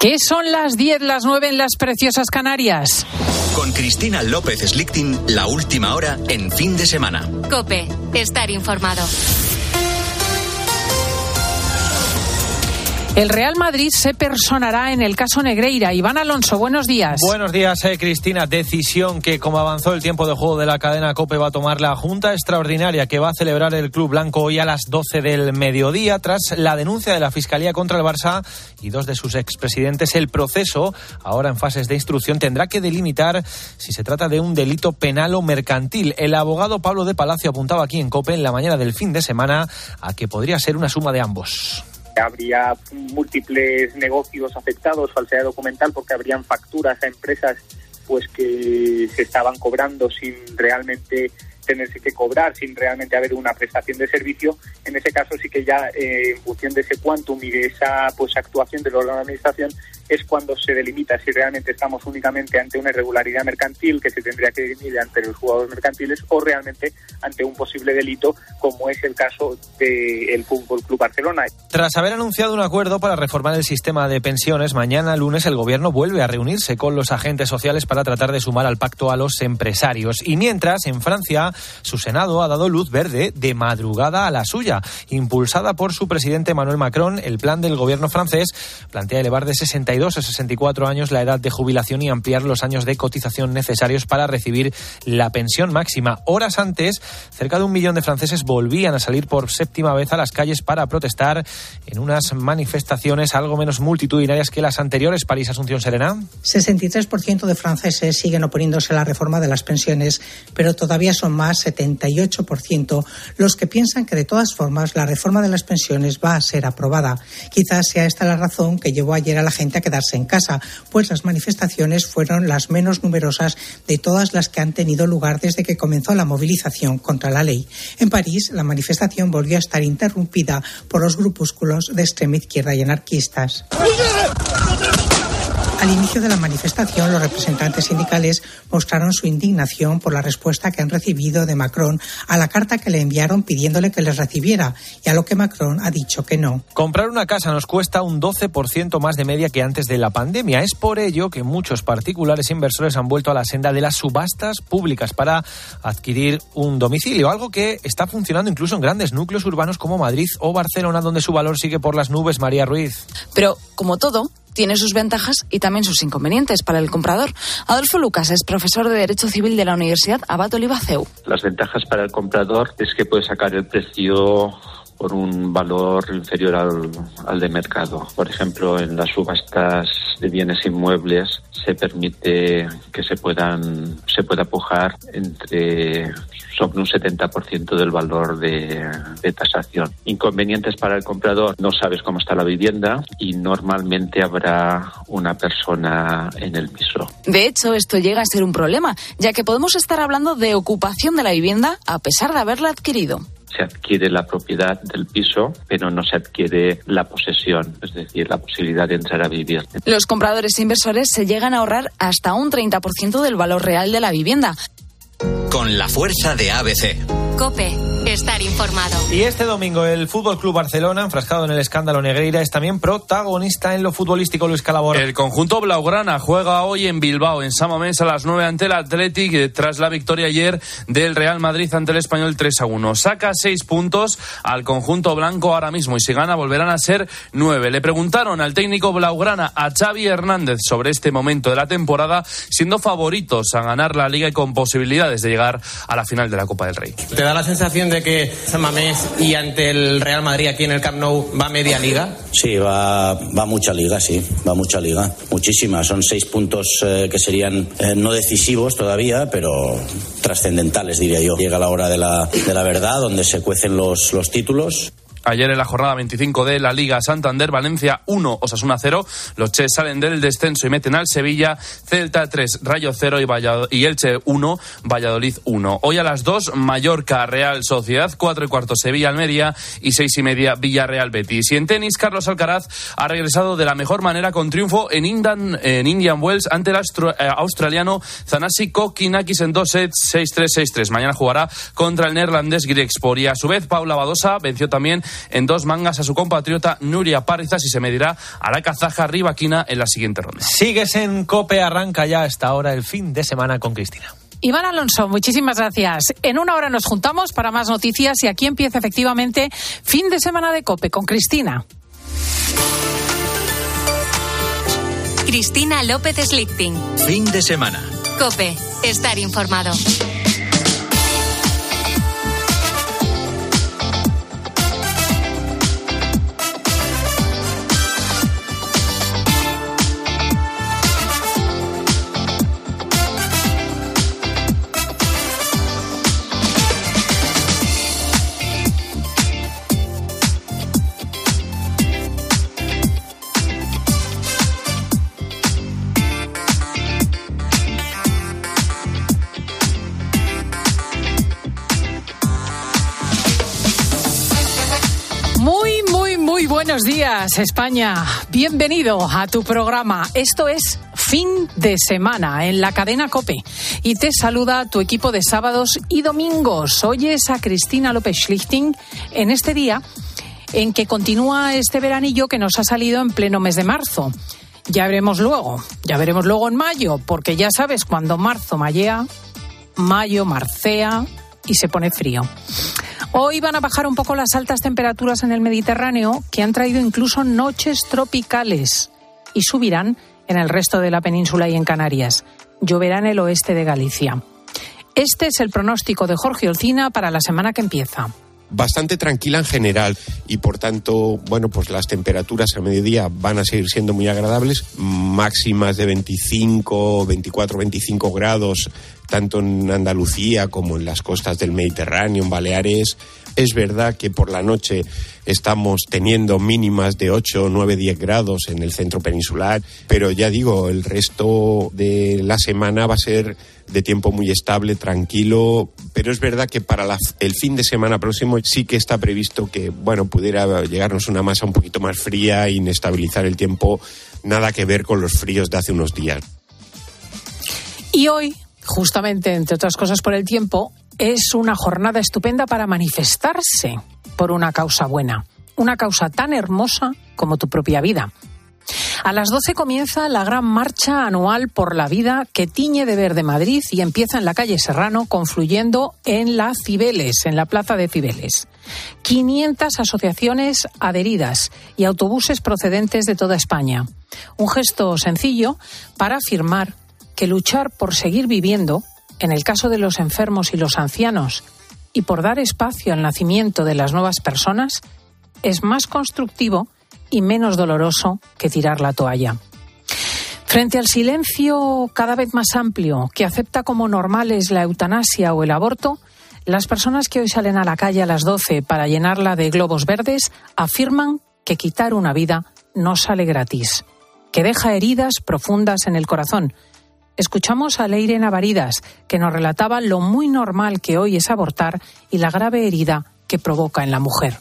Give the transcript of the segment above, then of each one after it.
¿Qué son las 10, las 9 en las preciosas Canarias? Con Cristina López Slichting, la última hora en fin de semana. Cope, estar informado. El Real Madrid se personará en el caso Negreira. Iván Alonso, buenos días. Buenos días, eh, Cristina. Decisión que, como avanzó el tiempo de juego de la cadena COPE, va a tomar la Junta Extraordinaria que va a celebrar el Club Blanco hoy a las 12 del mediodía, tras la denuncia de la Fiscalía contra el Barça y dos de sus expresidentes. El proceso, ahora en fases de instrucción, tendrá que delimitar si se trata de un delito penal o mercantil. El abogado Pablo de Palacio apuntaba aquí en COPE en la mañana del fin de semana a que podría ser una suma de ambos habría múltiples negocios afectados, falsedad documental, porque habrían facturas a empresas pues que se estaban cobrando sin realmente tenerse que cobrar sin realmente haber una prestación de servicio, en ese caso sí que ya eh, en función de ese quantum y de esa pues actuación de la administración es cuando se delimita si realmente estamos únicamente ante una irregularidad mercantil que se tendría que dirimir ante los jugadores mercantiles o realmente ante un posible delito como es el caso del Fútbol Club Barcelona. Tras haber anunciado un acuerdo para reformar el sistema de pensiones, mañana lunes el gobierno vuelve a reunirse con los agentes sociales para tratar de sumar al pacto a los empresarios. Y mientras, en Francia, su Senado ha dado luz verde de madrugada a la suya. Impulsada por su presidente Emmanuel Macron, el plan del gobierno francés plantea elevar de 62 a 64 años la edad de jubilación y ampliar los años de cotización necesarios para recibir la pensión máxima. Horas antes, cerca de un millón de franceses volvían a salir por séptima vez a las calles para protestar en unas manifestaciones algo menos multitudinarias que las anteriores. París Asunción Serena. 63% de franceses siguen oponiéndose a la reforma de las pensiones, pero todavía son más 78% los que piensan que de todas formas la reforma de las pensiones va a ser aprobada. Quizás sea esta la razón que llevó ayer a la gente a quedarse en casa, pues las manifestaciones fueron las menos numerosas de todas las que han tenido lugar desde que comenzó la movilización contra la ley. En París, la manifestación volvió a estar interrumpida por los grupúsculos de extrema izquierda y anarquistas. Al inicio de la manifestación, los representantes sindicales mostraron su indignación por la respuesta que han recibido de Macron a la carta que le enviaron pidiéndole que les recibiera y a lo que Macron ha dicho que no. Comprar una casa nos cuesta un 12% más de media que antes de la pandemia. Es por ello que muchos particulares inversores han vuelto a la senda de las subastas públicas para adquirir un domicilio, algo que está funcionando incluso en grandes núcleos urbanos como Madrid o Barcelona, donde su valor sigue por las nubes. María Ruiz. Pero, como todo, tiene sus ventajas y también sus inconvenientes para el comprador. Adolfo Lucas es profesor de Derecho Civil de la Universidad Abato Olivaceu. Las ventajas para el comprador es que puede sacar el precio por un valor inferior al, al de mercado. Por ejemplo, en las subastas de bienes inmuebles se permite que se puedan se pueda pujar entre sobre un 70% del valor de, de, tasación. Inconvenientes para el comprador, no sabes cómo está la vivienda y normalmente habrá una persona en el piso. De hecho, esto llega a ser un problema, ya que podemos estar hablando de ocupación de la vivienda a pesar de haberla adquirido se adquiere la propiedad del piso, pero no se adquiere la posesión, es decir, la posibilidad de entrar a vivir. Los compradores e inversores se llegan a ahorrar hasta un 30% del valor real de la vivienda. Con la fuerza de ABC. Cope, estar informado. Y este domingo el Fútbol Club Barcelona, enfrascado en el escándalo Negreira, es también protagonista en lo futbolístico Luis Calabor. El conjunto blaugrana juega hoy en Bilbao, en Samamés, a las 9 ante el Athletic, eh, tras la victoria ayer del Real Madrid ante el Español 3 a 1. Saca 6 puntos al conjunto blanco ahora mismo y si gana volverán a ser 9. Le preguntaron al técnico blaugrana, a Xavi Hernández, sobre este momento de la temporada, siendo favoritos a ganar la liga y con posibilidades de llegar a la final de la Copa del Rey da la sensación de que San Mamés y ante el Real Madrid aquí en el Camp Nou va media liga? Sí, va, va mucha liga, sí, va mucha liga, muchísima. Son seis puntos eh, que serían eh, no decisivos todavía, pero trascendentales, diría yo. Llega la hora de la, de la verdad, donde se cuecen los, los títulos. Ayer en la jornada 25 de la Liga Santander, Valencia 1, Osasuna 0. Los Ches salen del descenso y meten al Sevilla. Celta 3, Rayo 0 y, Elche 1, Valladolid 1. Hoy a las 2, Mallorca, Real Sociedad, 4 y cuarto Sevilla Almería y 6 y media Villarreal Betis. Y en tenis, Carlos Alcaraz ha regresado de la mejor manera con triunfo en, Indan, en Indian Wells ante el eh, australiano Zanasi Kokinakis en 2 sets 6-3, 6-3. Mañana jugará contra el neerlandés Greg Y a su vez, Paula Badosa venció también en dos mangas a su compatriota Nuria Párizas y se medirá a la kazaja Rivaquina en la siguiente ronda. Sigues en COPE, arranca ya hasta ahora el fin de semana con Cristina. Iván Alonso, muchísimas gracias. En una hora nos juntamos para más noticias y aquí empieza efectivamente fin de semana de COPE con Cristina. Cristina López Slichting. Fin de semana. Cope, estar informado. Buenos días, España. Bienvenido a tu programa. Esto es fin de semana en la cadena Cope. Y te saluda tu equipo de sábados y domingos. Oyes a Cristina López Schlichting en este día en que continúa este veranillo que nos ha salido en pleno mes de marzo. Ya veremos luego, ya veremos luego en mayo, porque ya sabes, cuando marzo mallea, mayo marcea y se pone frío. Hoy van a bajar un poco las altas temperaturas en el Mediterráneo, que han traído incluso noches tropicales, y subirán en el resto de la península y en Canarias. Lloverá en el oeste de Galicia. Este es el pronóstico de Jorge Olcina para la semana que empieza bastante tranquila en general y por tanto, bueno, pues las temperaturas a mediodía van a seguir siendo muy agradables, máximas de 25, 24, 25 grados tanto en Andalucía como en las costas del Mediterráneo, en Baleares. Es verdad que por la noche estamos teniendo mínimas de 8, 9, 10 grados en el centro peninsular, pero ya digo, el resto de la semana va a ser de tiempo muy estable, tranquilo, pero es verdad que para la, el fin de semana próximo sí que está previsto que, bueno, pudiera llegarnos una masa un poquito más fría, inestabilizar el tiempo, nada que ver con los fríos de hace unos días. Y hoy, justamente, entre otras cosas por el tiempo, es una jornada estupenda para manifestarse por una causa buena, una causa tan hermosa como tu propia vida. A las 12 comienza la gran marcha anual por la vida que tiñe de verde Madrid y empieza en la calle Serrano, confluyendo en la Cibeles, en la plaza de Cibeles. 500 asociaciones adheridas y autobuses procedentes de toda España. Un gesto sencillo para afirmar que luchar por seguir viviendo, en el caso de los enfermos y los ancianos, y por dar espacio al nacimiento de las nuevas personas, es más constructivo y menos doloroso que tirar la toalla. Frente al silencio cada vez más amplio que acepta como normales la eutanasia o el aborto, las personas que hoy salen a la calle a las 12 para llenarla de globos verdes afirman que quitar una vida no sale gratis, que deja heridas profundas en el corazón. Escuchamos a Leire Navaridas, que nos relataba lo muy normal que hoy es abortar y la grave herida que provoca en la mujer.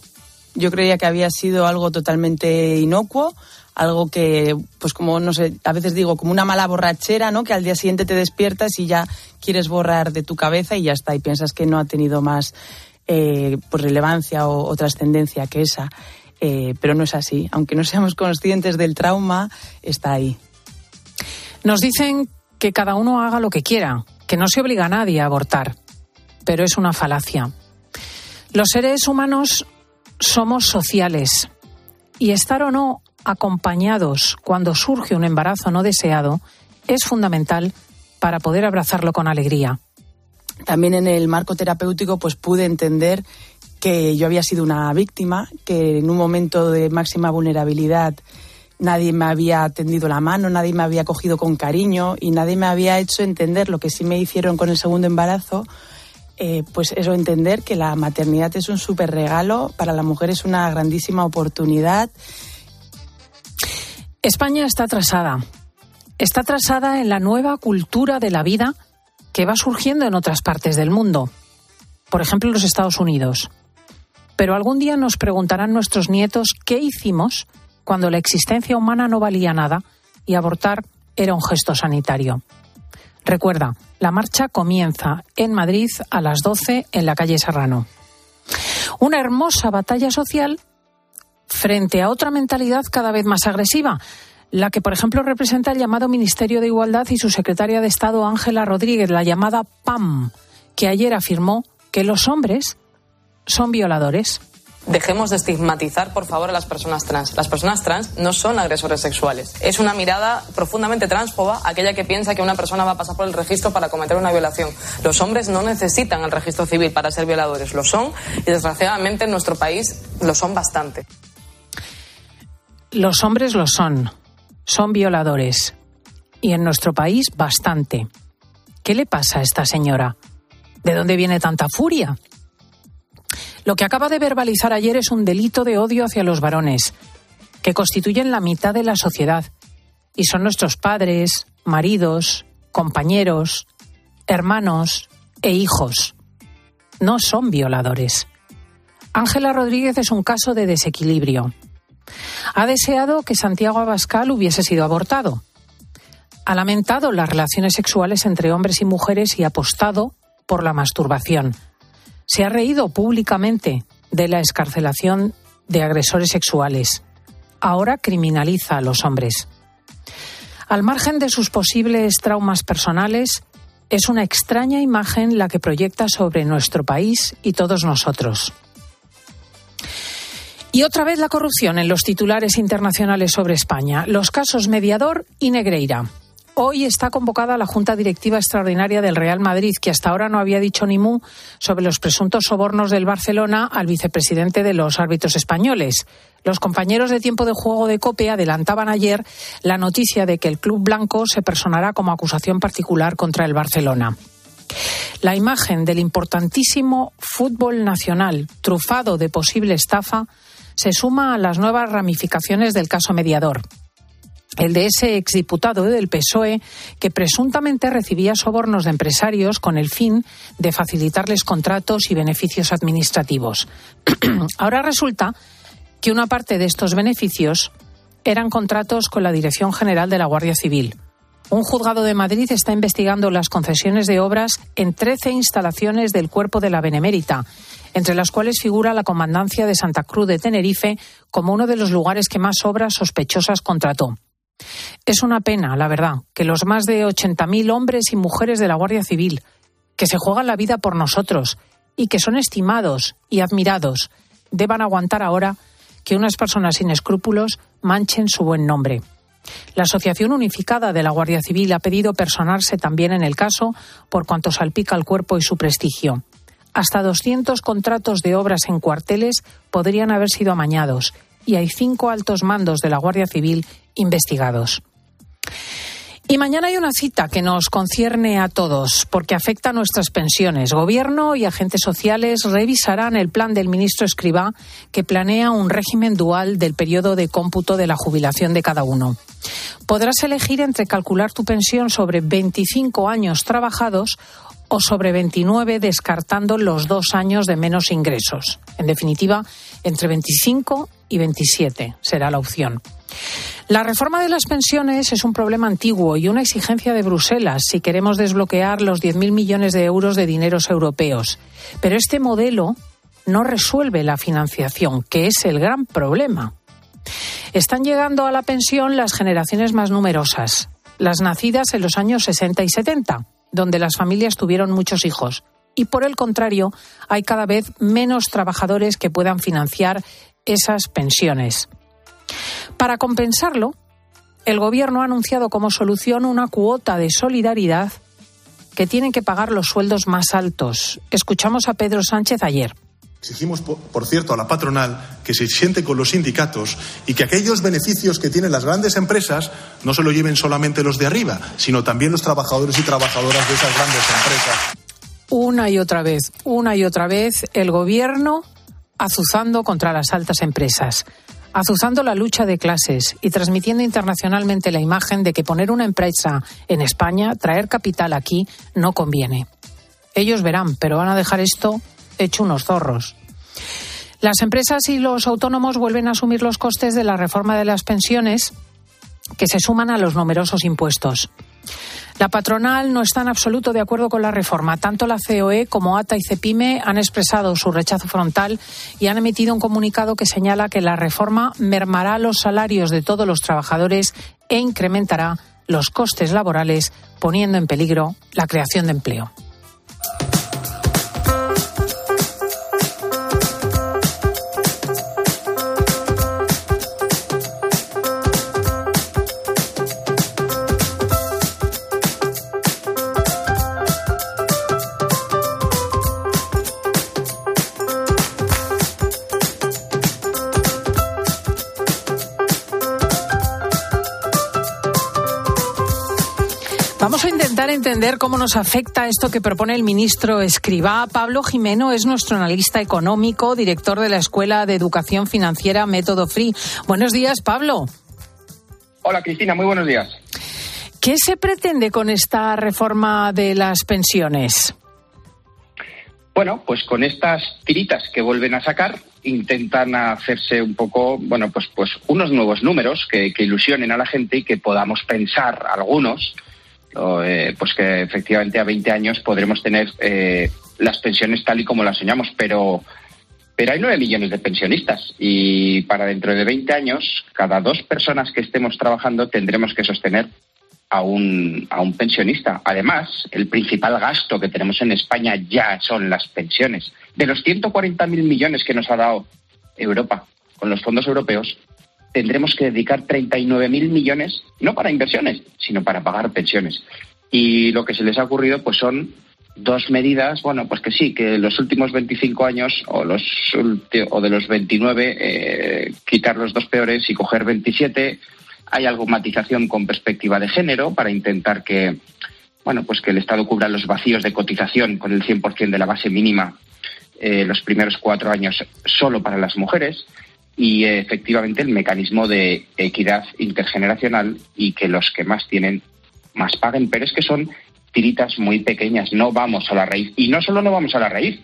Yo creía que había sido algo totalmente inocuo, algo que, pues como, no sé, a veces digo, como una mala borrachera, ¿no? Que al día siguiente te despiertas y ya quieres borrar de tu cabeza y ya está, y piensas que no ha tenido más eh, pues relevancia o, o trascendencia que esa. Eh, pero no es así. Aunque no seamos conscientes del trauma, está ahí. Nos dicen que cada uno haga lo que quiera, que no se obliga a nadie a abortar, pero es una falacia. Los seres humanos somos sociales y estar o no acompañados cuando surge un embarazo no deseado es fundamental para poder abrazarlo con alegría. También en el marco terapéutico pues pude entender que yo había sido una víctima, que en un momento de máxima vulnerabilidad nadie me había tendido la mano, nadie me había cogido con cariño y nadie me había hecho entender lo que sí me hicieron con el segundo embarazo, eh, pues eso, entender que la maternidad es un súper regalo, para la mujer es una grandísima oportunidad. España está atrasada. Está atrasada en la nueva cultura de la vida que va surgiendo en otras partes del mundo. Por ejemplo, los Estados Unidos. Pero algún día nos preguntarán nuestros nietos qué hicimos cuando la existencia humana no valía nada y abortar era un gesto sanitario. Recuerda, la marcha comienza en Madrid a las 12 en la calle Serrano. Una hermosa batalla social frente a otra mentalidad cada vez más agresiva, la que, por ejemplo, representa el llamado Ministerio de Igualdad y su secretaria de Estado, Ángela Rodríguez, la llamada PAM, que ayer afirmó que los hombres son violadores. Dejemos de estigmatizar, por favor, a las personas trans. Las personas trans no son agresores sexuales. Es una mirada profundamente transfoba aquella que piensa que una persona va a pasar por el registro para cometer una violación. Los hombres no necesitan el registro civil para ser violadores. Lo son y, desgraciadamente, en nuestro país lo son bastante. Los hombres lo son. Son violadores. Y en nuestro país, bastante. ¿Qué le pasa a esta señora? ¿De dónde viene tanta furia? Lo que acaba de verbalizar ayer es un delito de odio hacia los varones, que constituyen la mitad de la sociedad, y son nuestros padres, maridos, compañeros, hermanos e hijos. No son violadores. Ángela Rodríguez es un caso de desequilibrio. Ha deseado que Santiago Abascal hubiese sido abortado. Ha lamentado las relaciones sexuales entre hombres y mujeres y apostado por la masturbación se ha reído públicamente de la escarcelación de agresores sexuales. Ahora criminaliza a los hombres. Al margen de sus posibles traumas personales, es una extraña imagen la que proyecta sobre nuestro país y todos nosotros. Y otra vez la corrupción en los titulares internacionales sobre España, los casos Mediador y Negreira. Hoy está convocada la Junta Directiva Extraordinaria del Real Madrid, que hasta ahora no había dicho ni mu sobre los presuntos sobornos del Barcelona al vicepresidente de los árbitros españoles. Los compañeros de tiempo de juego de COPE adelantaban ayer la noticia de que el club blanco se personará como acusación particular contra el Barcelona. La imagen del importantísimo fútbol nacional, trufado de posible estafa, se suma a las nuevas ramificaciones del caso mediador el de ese exdiputado del PSOE que presuntamente recibía sobornos de empresarios con el fin de facilitarles contratos y beneficios administrativos. Ahora resulta que una parte de estos beneficios eran contratos con la Dirección General de la Guardia Civil. Un juzgado de Madrid está investigando las concesiones de obras en 13 instalaciones del cuerpo de la Benemérita, entre las cuales figura la Comandancia de Santa Cruz de Tenerife como uno de los lugares que más obras sospechosas contrató. Es una pena, la verdad, que los más de 80.000 hombres y mujeres de la Guardia Civil, que se juegan la vida por nosotros y que son estimados y admirados, deban aguantar ahora que unas personas sin escrúpulos manchen su buen nombre. La Asociación Unificada de la Guardia Civil ha pedido personarse también en el caso por cuanto salpica el cuerpo y su prestigio. Hasta 200 contratos de obras en cuarteles podrían haber sido amañados y hay cinco altos mandos de la Guardia Civil investigados. Y mañana hay una cita que nos concierne a todos porque afecta a nuestras pensiones. Gobierno y agentes sociales revisarán el plan del ministro Escribá que planea un régimen dual del periodo de cómputo de la jubilación de cada uno. Podrás elegir entre calcular tu pensión sobre 25 años trabajados o sobre 29 descartando los dos años de menos ingresos. En definitiva, entre 25 y 27 será la opción. La reforma de las pensiones es un problema antiguo y una exigencia de Bruselas si queremos desbloquear los 10.000 millones de euros de dineros europeos. Pero este modelo no resuelve la financiación, que es el gran problema. Están llegando a la pensión las generaciones más numerosas, las nacidas en los años 60 y 70, donde las familias tuvieron muchos hijos. Y por el contrario, hay cada vez menos trabajadores que puedan financiar esas pensiones. Para compensarlo, el Gobierno ha anunciado como solución una cuota de solidaridad que tienen que pagar los sueldos más altos. Escuchamos a Pedro Sánchez ayer. Exigimos, por cierto, a la patronal que se siente con los sindicatos y que aquellos beneficios que tienen las grandes empresas no se lo lleven solamente los de arriba, sino también los trabajadores y trabajadoras de esas grandes empresas. Una y otra vez, una y otra vez, el Gobierno azuzando contra las altas empresas, azuzando la lucha de clases y transmitiendo internacionalmente la imagen de que poner una empresa en España, traer capital aquí, no conviene. Ellos verán, pero van a dejar esto hecho unos zorros. Las empresas y los autónomos vuelven a asumir los costes de la reforma de las pensiones que se suman a los numerosos impuestos. La patronal no está en absoluto de acuerdo con la reforma. Tanto la COE como ATA y CEPIME han expresado su rechazo frontal y han emitido un comunicado que señala que la reforma mermará los salarios de todos los trabajadores e incrementará los costes laborales, poniendo en peligro la creación de empleo. Entender cómo nos afecta esto que propone el ministro Escribá. Pablo Jimeno es nuestro analista económico, director de la Escuela de Educación Financiera Método Free. Buenos días, Pablo. Hola, Cristina, muy buenos días. ¿Qué se pretende con esta reforma de las pensiones? Bueno, pues con estas tiritas que vuelven a sacar, intentan hacerse un poco, bueno, pues, pues unos nuevos números que, que ilusionen a la gente y que podamos pensar algunos eh, pues que efectivamente a 20 años podremos tener eh, las pensiones tal y como las soñamos, pero, pero hay 9 millones de pensionistas y para dentro de 20 años, cada dos personas que estemos trabajando tendremos que sostener a un, a un pensionista. Además, el principal gasto que tenemos en España ya son las pensiones. De los 140.000 millones que nos ha dado Europa con los fondos europeos, tendremos que dedicar 39.000 millones, no para inversiones, sino para pagar pensiones. Y lo que se les ha ocurrido pues son dos medidas, bueno, pues que sí, que los últimos 25 años o, los, o de los 29 eh, quitar los dos peores y coger 27. Hay algo matización con perspectiva de género para intentar que, bueno, pues que el Estado cubra los vacíos de cotización con el 100% de la base mínima eh, los primeros cuatro años solo para las mujeres y efectivamente el mecanismo de equidad intergeneracional y que los que más tienen más paguen, pero es que son tiritas muy pequeñas, no vamos a la raíz. Y no solo no vamos a la raíz,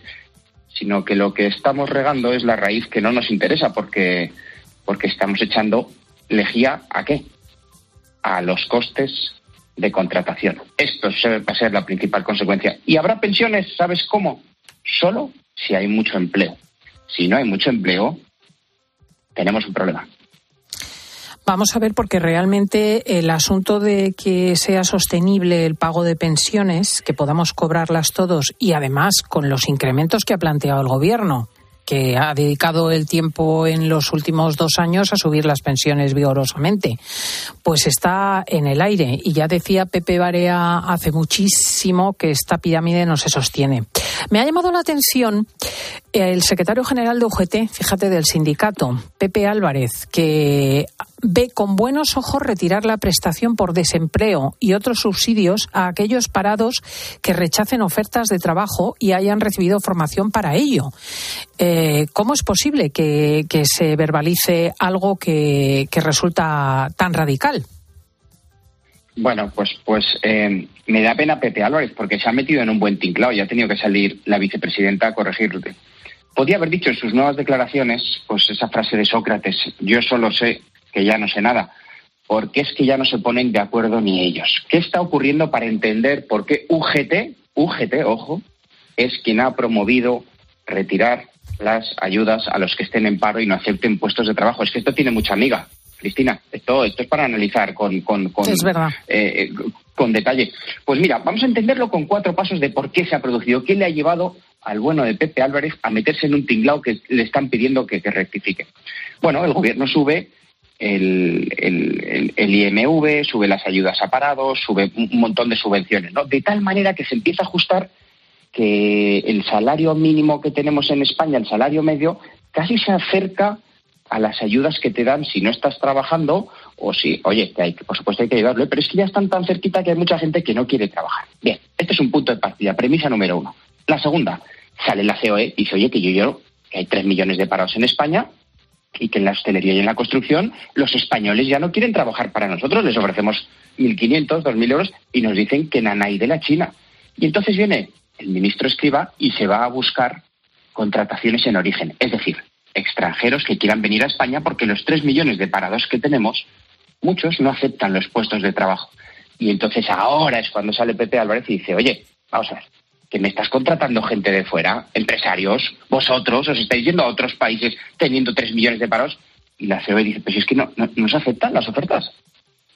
sino que lo que estamos regando es la raíz que no nos interesa porque, porque estamos echando lejía a qué? A los costes de contratación. Esto va a ser la principal consecuencia. ¿Y habrá pensiones? ¿Sabes cómo? Solo si hay mucho empleo. Si no hay mucho empleo, tenemos un problema. Vamos a ver, porque realmente el asunto de que sea sostenible el pago de pensiones, que podamos cobrarlas todos y además con los incrementos que ha planteado el Gobierno, que ha dedicado el tiempo en los últimos dos años a subir las pensiones vigorosamente, pues está en el aire. Y ya decía Pepe Barea hace muchísimo que esta pirámide no se sostiene. Me ha llamado la atención el secretario general de UGT, fíjate, del sindicato, Pepe Álvarez, que ve con buenos ojos retirar la prestación por desempleo y otros subsidios a aquellos parados que rechacen ofertas de trabajo y hayan recibido formación para ello. Eh, ¿Cómo es posible que, se verbalice algo que, resulta tan radical? Bueno, pues, pues eh, me da pena Pepe Álvarez porque se ha metido en un buen tinclado y ha tenido que salir la vicepresidenta a corregirle. Podía haber dicho en sus nuevas declaraciones, pues esa frase de Sócrates, yo solo sé que ya no sé nada, porque es que ya no se ponen de acuerdo ni ellos. ¿Qué está ocurriendo para entender por qué UGT, UGT, ojo, es quien ha promovido retirar las ayudas a los que estén en paro y no acepten puestos de trabajo? Es que esto tiene mucha amiga. Cristina, esto, esto es para analizar con, con, con, eh, con detalle. Pues mira, vamos a entenderlo con cuatro pasos de por qué se ha producido, qué le ha llevado al bueno de Pepe Álvarez a meterse en un tinglao que le están pidiendo que, rectifique. Bueno, el gobierno sube el, IMV, sube las ayudas a parados, sube un montón de subvenciones, ¿no? De tal manera que se empieza a ajustar que el salario mínimo que tenemos en España, el salario medio, casi se acerca a las ayudas que te dan si no estás trabajando o si, oye, que hay, por supuesto hay que ayudarlo, pero es que ya están tan cerquita que hay mucha gente que no quiere trabajar. Bien, este es un punto de partida, premisa número uno. La segunda, sale la COE y dice, oye, que yo yo que hay tres millones de parados en España y que en la hostelería y en la construcción los españoles ya no quieren trabajar para nosotros, les ofrecemos 1.500, 2.000 euros y nos dicen que nanay de la China. Y entonces viene el ministro Escriba y se va a buscar contrataciones en origen, es decir, extranjeros que quieran venir a España porque los tres millones de parados que tenemos, muchos no aceptan los puestos de trabajo. Y entonces ahora es cuando sale Pepe Álvarez y dice, oye, vamos a ver, que me estás contratando gente de fuera, empresarios, vosotros os estáis yendo a otros países teniendo tres millones de paros. Y la COE dice, pues es que no, no, no se aceptan las ofertas.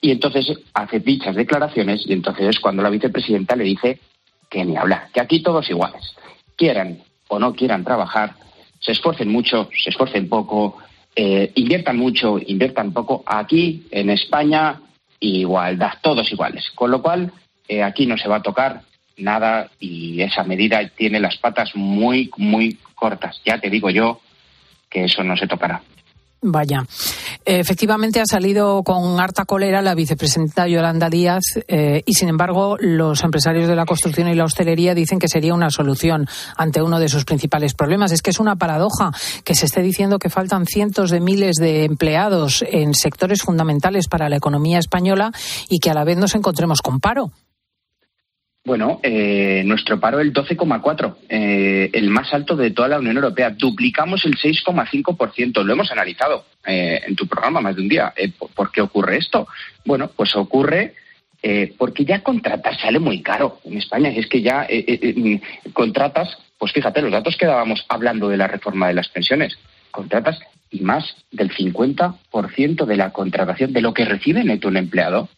Y entonces hace dichas declaraciones y entonces es cuando la vicepresidenta le dice que ni hablar, que aquí todos iguales, quieran o no quieran trabajar, se esfuercen mucho, se esfuercen poco, eh, inviertan mucho, inviertan poco, aquí en España igualdad, todos iguales. Con lo cual, eh, aquí no se va a tocar nada y esa medida tiene las patas muy, muy cortas. Ya te digo yo que eso no se tocará. Vaya. Efectivamente ha salido con harta cólera la vicepresidenta Yolanda Díaz eh, y, sin embargo, los empresarios de la construcción y la hostelería dicen que sería una solución ante uno de sus principales problemas. Es que es una paradoja que se esté diciendo que faltan cientos de miles de empleados en sectores fundamentales para la economía española y que a la vez nos encontremos con paro. Bueno, eh, nuestro paro el 12,4, eh, el más alto de toda la Unión Europea. Duplicamos el 6,5%. Lo hemos analizado eh, en tu programa más de un día. Eh, ¿Por qué ocurre esto? Bueno, pues ocurre eh, porque ya contratar sale muy caro en España. Es que ya eh, contratas, pues fíjate, los datos que dábamos hablando de la reforma de las pensiones, contratas y más del 50% de la contratación de lo que recibe neto un empleado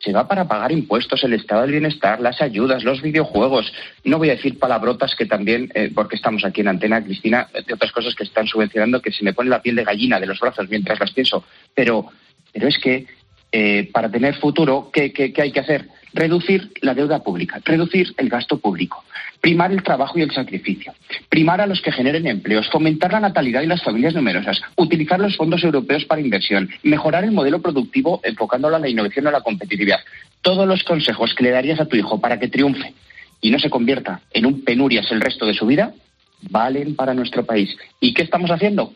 se va para pagar impuestos, el estado del bienestar, las ayudas, los videojuegos. No voy a decir palabrotas que también, eh, porque estamos aquí en Antena, Cristina, de otras cosas que están subvencionando que se me pone la piel de gallina de los brazos mientras las pienso. Pero, pero es que eh, para tener futuro, ¿qué, qué, qué hay que hacer? Reducir la deuda pública, reducir el gasto público, primar el trabajo y el sacrificio, primar a los que generen empleos, fomentar la natalidad y las familias numerosas, utilizar los fondos europeos para inversión, mejorar el modelo productivo enfocándolo a la innovación a la competitividad. Todos los consejos que le darías a tu hijo para que triunfe y no se convierta en un penurias el resto de su vida, valen para nuestro país. ¿Y qué estamos haciendo?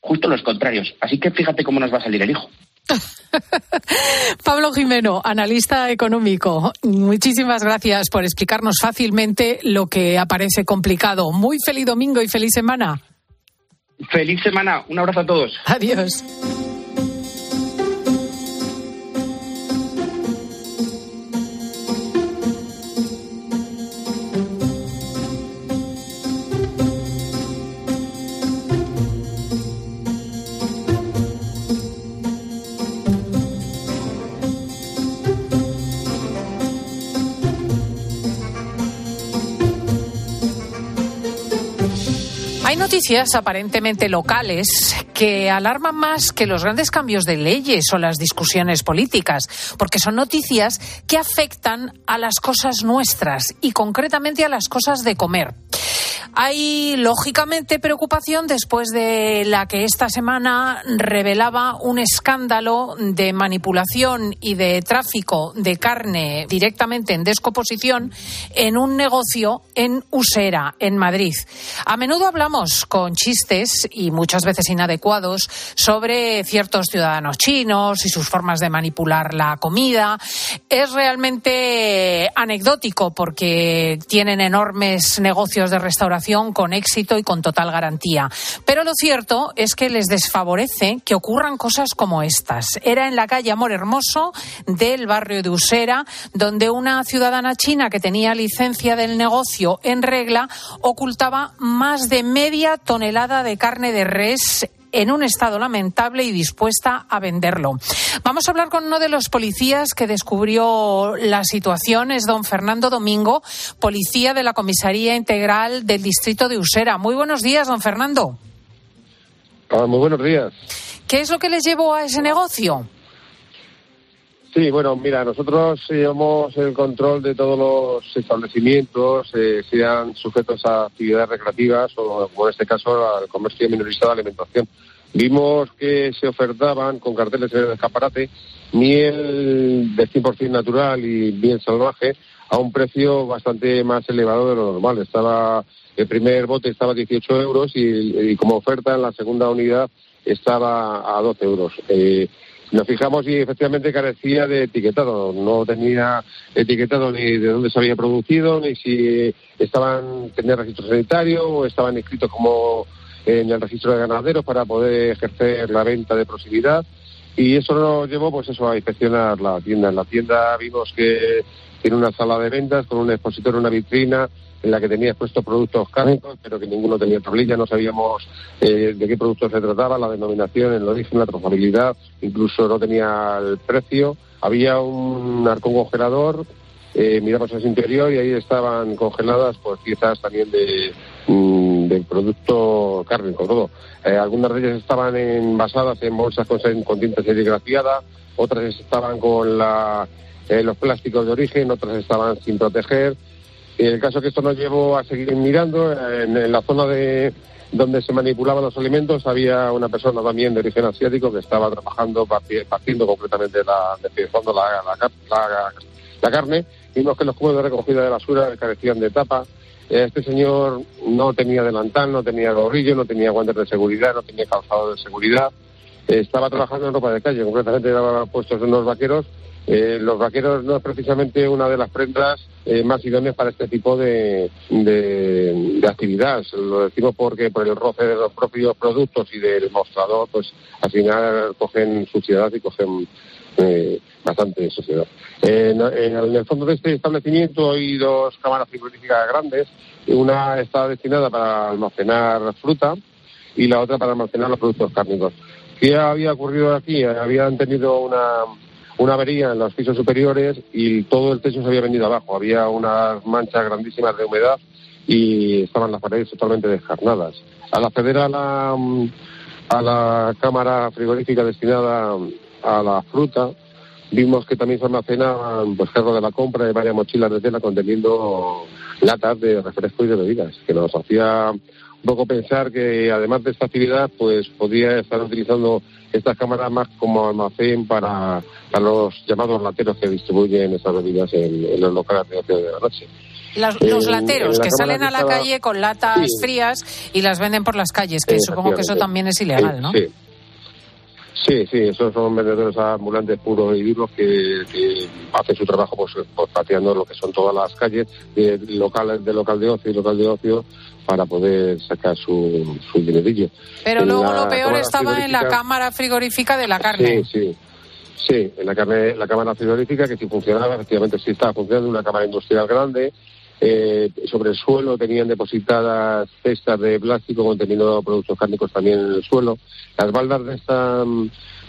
Justo los contrarios. Así que fíjate cómo nos va a salir el hijo. Pablo Jimeno, analista económico, muchísimas gracias por explicarnos fácilmente lo que aparece complicado. Muy feliz domingo y feliz semana. Feliz semana. Un abrazo a todos. Adiós. Hay noticias aparentemente locales que alarman más que los grandes cambios de leyes o las discusiones políticas, porque son noticias que afectan a las cosas nuestras y concretamente a las cosas de comer. Hay, lógicamente, preocupación después de la que esta semana revelaba un escándalo de manipulación y de tráfico de carne directamente en descomposición en un negocio en Usera, en Madrid. A menudo hablamos con chistes y muchas veces inadecuados sobre ciertos ciudadanos chinos y sus formas de manipular la comida. Es realmente anecdótico porque tienen enormes negocios de restauración con éxito y con total garantía. Pero lo cierto es que les desfavorece que ocurran cosas como estas. Era en la calle Amor Hermoso del barrio de Usera, donde una ciudadana china que tenía licencia del negocio en regla ocultaba más de media tonelada de carne de res en un estado lamentable y dispuesta a venderlo. Vamos a hablar con uno de los policías que descubrió la situación, es don Fernando Domingo, policía de la Comisaría Integral del Distrito de Usera. Muy buenos días, don Fernando. Ah, muy buenos días. ¿Qué es lo que les llevó a ese negocio? Sí, bueno, mira, nosotros llevamos el control de todos los establecimientos, eh, sean sujetos a actividades recreativas o, en este caso, al comercio minorista de alimentación. Vimos que se ofertaban con carteles en el escaparate miel de 100% natural y miel salvaje a un precio bastante más elevado de lo normal. Estaba el primer bote estaba a 18 euros y, y como oferta en la segunda unidad estaba a 12 euros. Eh, nos fijamos y efectivamente carecía de etiquetado. No tenía etiquetado ni de dónde se había producido, ni si estaban tenía registro sanitario o estaban inscritos como en el registro de ganaderos para poder ejercer la venta de proximidad. Y eso nos llevó, pues eso, a inspeccionar la tienda. En la tienda vimos que tiene una sala de ventas con un expositor, una vitrina, en la que tenía expuestos productos cárnicos, pero que ninguno tenía tablilla, no sabíamos eh, de qué producto se trataba, la denominación, el origen, la trazabilidad, incluso no tenía el precio. Había un arcón congelador, eh, miramos el interior y ahí estaban congeladas pues piezas también de, mm, producto cárnico, todo. Eh, algunas de ellas estaban envasadas en bolsas con, con tinta serigrafiada, otras estaban con la, eh, los plásticos de origen, otras estaban sin proteger. Y el caso que esto nos llevó a seguir mirando, en, la zona de donde se manipulaban los alimentos había una persona también de origen asiático que estaba trabajando, partiendo completamente la, la, la, la, carne. Vimos que los cubos de recogida de basura carecían de tapa. Este señor no tenía delantal, no tenía gorrillo, no tenía guantes de seguridad, no tenía calzado de seguridad. estaba trabajando en ropa de calle, concretamente era puestos unos vaqueros eh, los vaqueros no es precisamente una de las prendas eh, más idóneas para este tipo de, de, actividad. Lo decimos porque por el roce de los propios productos y del mostrador, pues al final cogen suciedad y cogen eh, bastante suciedad. en, el fondo de este establecimiento hay dos cámaras frigoríficas grandes. Una está destinada para almacenar fruta y la otra para almacenar los productos cárnicos. ¿Qué había ocurrido aquí? Habían tenido una una avería en los pisos superiores y todo el techo se había venido abajo. Había unas manchas grandísimas de humedad y estaban las paredes totalmente descarnadas. Al acceder a la, a la cámara frigorífica destinada a la fruta, vimos que también se almacenaban pues, de la compra y varias mochilas de tela conteniendo latas de refresco y de bebidas, que nos hacía un poco pensar que además de esta actividad, pues podía estar utilizando estas cámaras más como almacén para, los llamados lateros que distribuyen esas bebidas en, los locales de ocio de la noche. los lateros que salen a la calle con latas frías y las venden por las calles, que supongo que eso también es ilegal, ¿no? Sí. Sí, sí, esos son vendedores ambulantes puros y vivos que, hacen su trabajo pues, pues, pateando lo que son todas las calles de locales de local de ocio y local de ocio para poder sacar su, su dinerillo. Pero luego lo peor estaba en la cámara frigorífica de la carne. Sí, sí. Sí, en la, carne, la cámara frigorífica que sí funcionaba, efectivamente sí estaba funcionando, una cámara industrial grande. Eh, sobre el suelo tenían depositadas cestas de plástico conteniendo productos cárnicos también en el suelo. Las baldas de esta,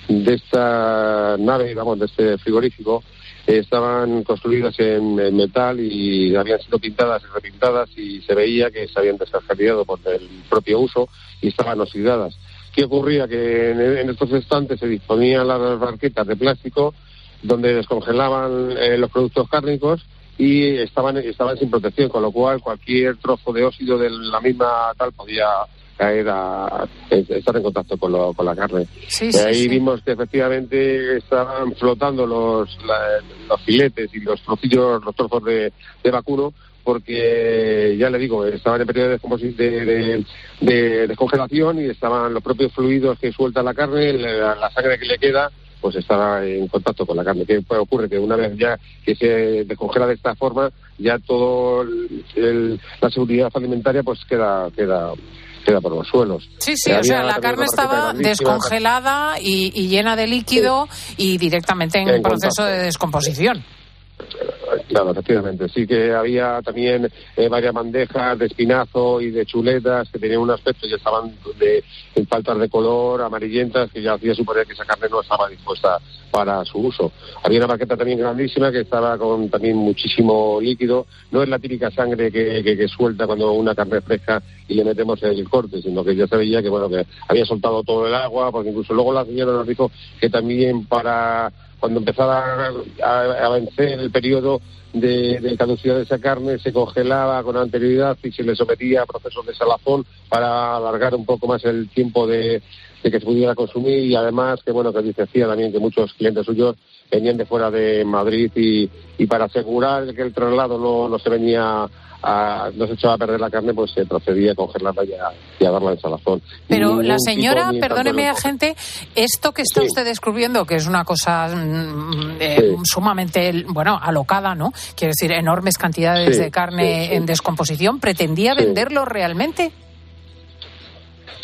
de esta nave, vamos, de este frigorífico, estaban construidas en, metal y habían sido pintadas y repintadas y se veía que se habían descargado por el propio uso y estaban oxidadas. ¿Qué ocurría? Que en, estos estantes se disponían las barquetas de plástico donde descongelaban eh, los productos cárnicos y estaban, estaban sin protección, con lo cual cualquier trozo de óxido de la misma tal podía caer a, estar en contacto con, con la carne. Sí, ahí vimos que efectivamente estaban flotando los, los filetes y los trocillos, los trozos de, vacuno, porque ya le digo, estaban en periodo de, de, descongelación y estaban los propios fluidos que suelta la carne, la, sangre que le queda, pues estaba en contacto con la carne. ¿Qué ocurre? Que una vez ya que se descongela de esta forma, ya todo la seguridad alimentaria pues queda queda queda por los suelos. Sí, sí, o sea, la carne estaba descongelada y, llena de líquido y directamente en, proceso de descomposición. Claro, efectivamente. Sí que había también eh, varias bandejas de espinazo y de chuletas que tenían un aspecto y estaban de, en faltas de color, amarillentas, que ya hacía suponer que esa carne no estaba dispuesta para su uso. Había una paqueta también grandísima que estaba con también muchísimo líquido. No es la típica sangre que, que, suelta cuando una carne fresca y le metemos el corte, sino que ya se veía que, bueno, que había soltado todo el agua, porque incluso luego la señora nos dijo que también para cuando empezaba a, vencer el periodo de, caducidad de esa carne, se congelaba con anterioridad y se le sometía a procesos de salazón para alargar un poco más el tiempo de, que se pudiera consumir. Y además que bueno que decía también que muchos clientes suyos venían de fuera de Madrid y, y para asegurar que el traslado no, no se venía no se echaba a perder la carne, pues se procedía a congelarla y a, darla en salazón. Pero la señora, perdóneme, agente, esto que está usted descubriendo, que es una cosa mm, eh, sumamente, bueno, alocada, ¿no? Quiere decir, enormes cantidades de carne en descomposición, ¿pretendía venderlo realmente?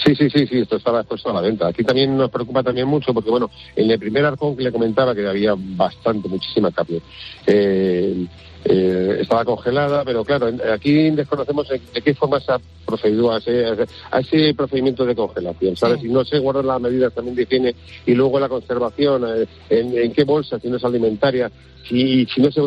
Sí, sí, sí, sí, esto estaba puesto a la venta. Aquí también nos preocupa también mucho porque, bueno, en el primer arcón que le comentaba que había bastante, muchísima carne, eh, eh, estaba congelada, pero claro, aquí desconocemos de qué forma se ha procedido a ese, a ese procedimiento de congelación, ¿sabes? Si no se guardan las medidas también de higiene y luego la conservación, eh, en, qué bolsa, si no es alimentaria, si, si no, se,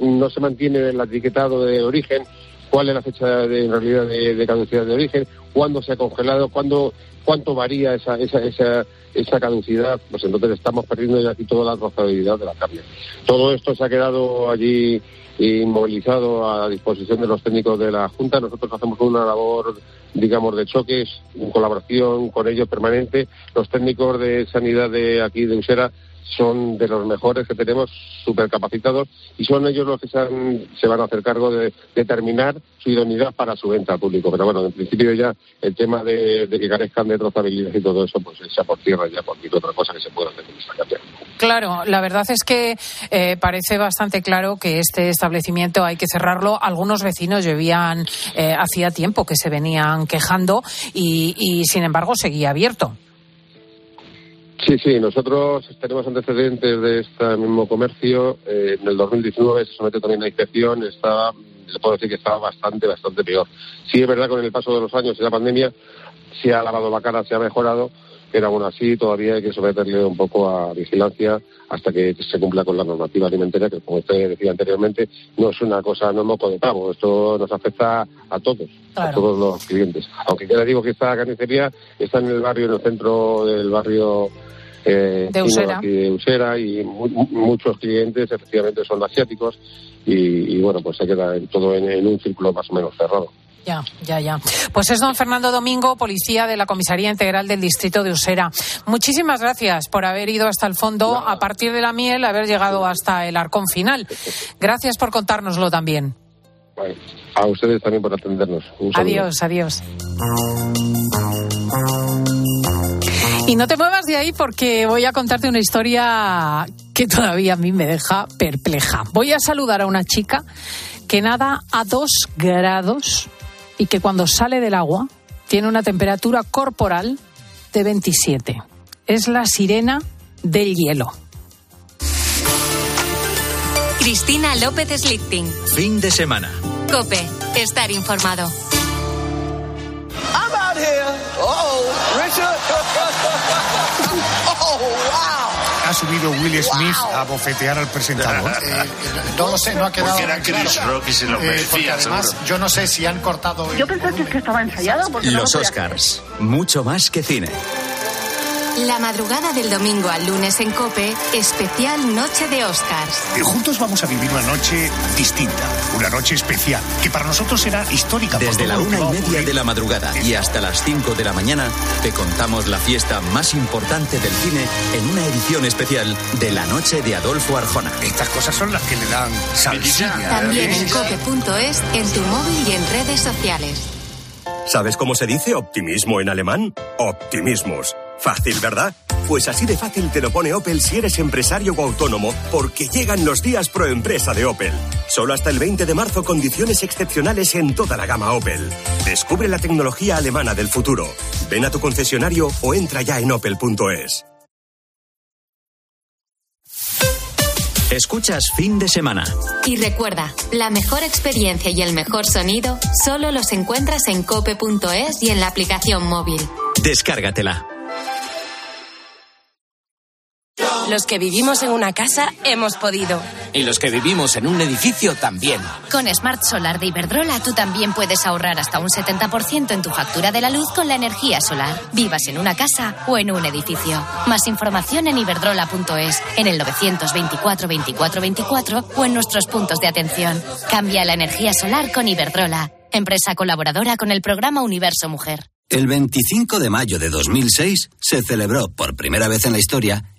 no se mantiene el etiquetado de origen, cuál es la fecha de, en realidad de, caducidad de origen, cuándo se ha congelado, cuándo, cuánto varía esa, esa, esa, esa caducidad, pues entonces estamos perdiendo ya aquí toda la trazabilidad de la carne. Todo esto se ha quedado allí inmovilizado a disposición de los técnicos de la Junta. Nosotros hacemos una labor, digamos, de choques, en colaboración con ellos permanente. Los técnicos de sanidad de aquí de Usera son de los mejores que tenemos, súper capacitados, y son ellos los que se, van a hacer cargo de determinar su idoneidad para su venta al público. Pero bueno, en principio ya el tema de, que carezcan de trazabilidad y todo eso, pues echa por tierra ya por otra cosa que se pueda hacer en esta. Claro, la verdad es que eh, parece bastante claro que este establecimiento hay que cerrarlo. Algunos vecinos llevían eh, hacía tiempo que se venían quejando y sin embargo seguía abierto. Sí, sí, nosotros tenemos antecedentes de este mismo comercio. Eh, en el 2019 se sometió también a inspección, estaba, le puedo decir que estaba bastante, bastante peor. Sí, es verdad, con el paso de los años y la pandemia se ha lavado la cara, se ha mejorado, pero aún así todavía hay que someterle un poco a vigilancia hasta que se cumpla con la normativa alimentaria, que como usted decía anteriormente, no es una cosa, no moco de pavo, esto nos afecta a todos, a todos los clientes. Aunque ya le digo que esta carnicería está en el barrio, en el centro del barrio eh, de, Usera. y muchos clientes efectivamente son asiáticos y, bueno, pues se queda todo en, un círculo más o menos cerrado. Ya, ya, ya. Pues es don Fernando Domingo, policía de la Comisaría Integral del Distrito de Usera. Muchísimas gracias por haber ido hasta el fondo, a partir de la miel, haber llegado hasta el arcón final. Gracias por contárnoslo también. a ustedes también por atendernos. adiós, adiós. Y no te muevas de ahí porque voy a contarte una historia que todavía a mí me deja perpleja. Voy a saludar a una chica que nada a dos grados y que cuando sale del agua tiene una temperatura corporal de 27. Es la sirena del hielo. Cristina López Slichting. Fin de semana. Cope, estar informado. Ha subido Will Smith a bofetear al presentador. Eh, no lo sé, no ha quedado. Porque era Chris Rock y se lo eh, además, yo no sé si han cortado. Yo pensé que estaba ensayado. Los Oscars. Mucho más que cine. La madrugada del domingo al lunes en Cope, especial Noche de Oscars. Y juntos vamos a vivir una noche distinta, una noche especial, que para nosotros será histórica. Desde la una y media de la madrugada y hasta las cinco de la mañana, te contamos la fiesta más importante del cine en una edición especial de la Noche de Adolfo Arjona. Estas cosas son las que le dan salsilla. También en cope.es, en tu móvil y en redes sociales. ¿Sabes cómo se dice optimismo en alemán? Optimismus. Fácil, ¿verdad? Pues así de fácil te lo pone Opel si eres empresario o autónomo, porque llegan los días pro empresa de Opel. Solo hasta el 20 de marzo condiciones excepcionales en toda la gama Opel. Descubre la tecnología alemana del futuro. Ven a tu concesionario o entra ya en opel.es. Escuchas fin de semana. Y recuerda, la mejor experiencia y el mejor sonido solo los encuentras en cope.es y en la aplicación móvil. Descárgatela. Los que vivimos en una casa hemos podido. Y los que vivimos en un edificio también. Con Smart Solar de Iberdrola tú también puedes ahorrar hasta un 70% en tu factura de la luz con la energía solar. Vivas en una casa o en un edificio. Más información en iberdrola.es, en el 924 24 24 o en nuestros puntos de atención. Cambia la energía solar con Iberdrola, empresa colaboradora con el programa Universo Mujer. El 25 de mayo de 2006 se celebró por primera vez en la historia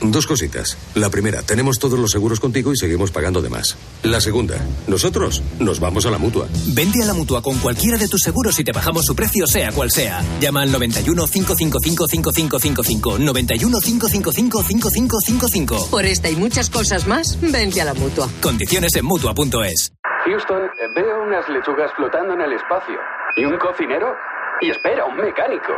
Dos cositas. La primera, tenemos todos los seguros contigo y seguimos pagando de más. La segunda, nosotros nos vamos a la mutua. Vende a la mutua con cualquiera de tus seguros y te bajamos su precio, sea cual sea. Llama al 91 555 5555. 91 555 5555. Por esta y muchas cosas más, vente a la mutua. Condiciones en mutua.es. Houston, veo unas lechugas flotando en el espacio. ¿Y un cocinero? Y espera, un mecánico.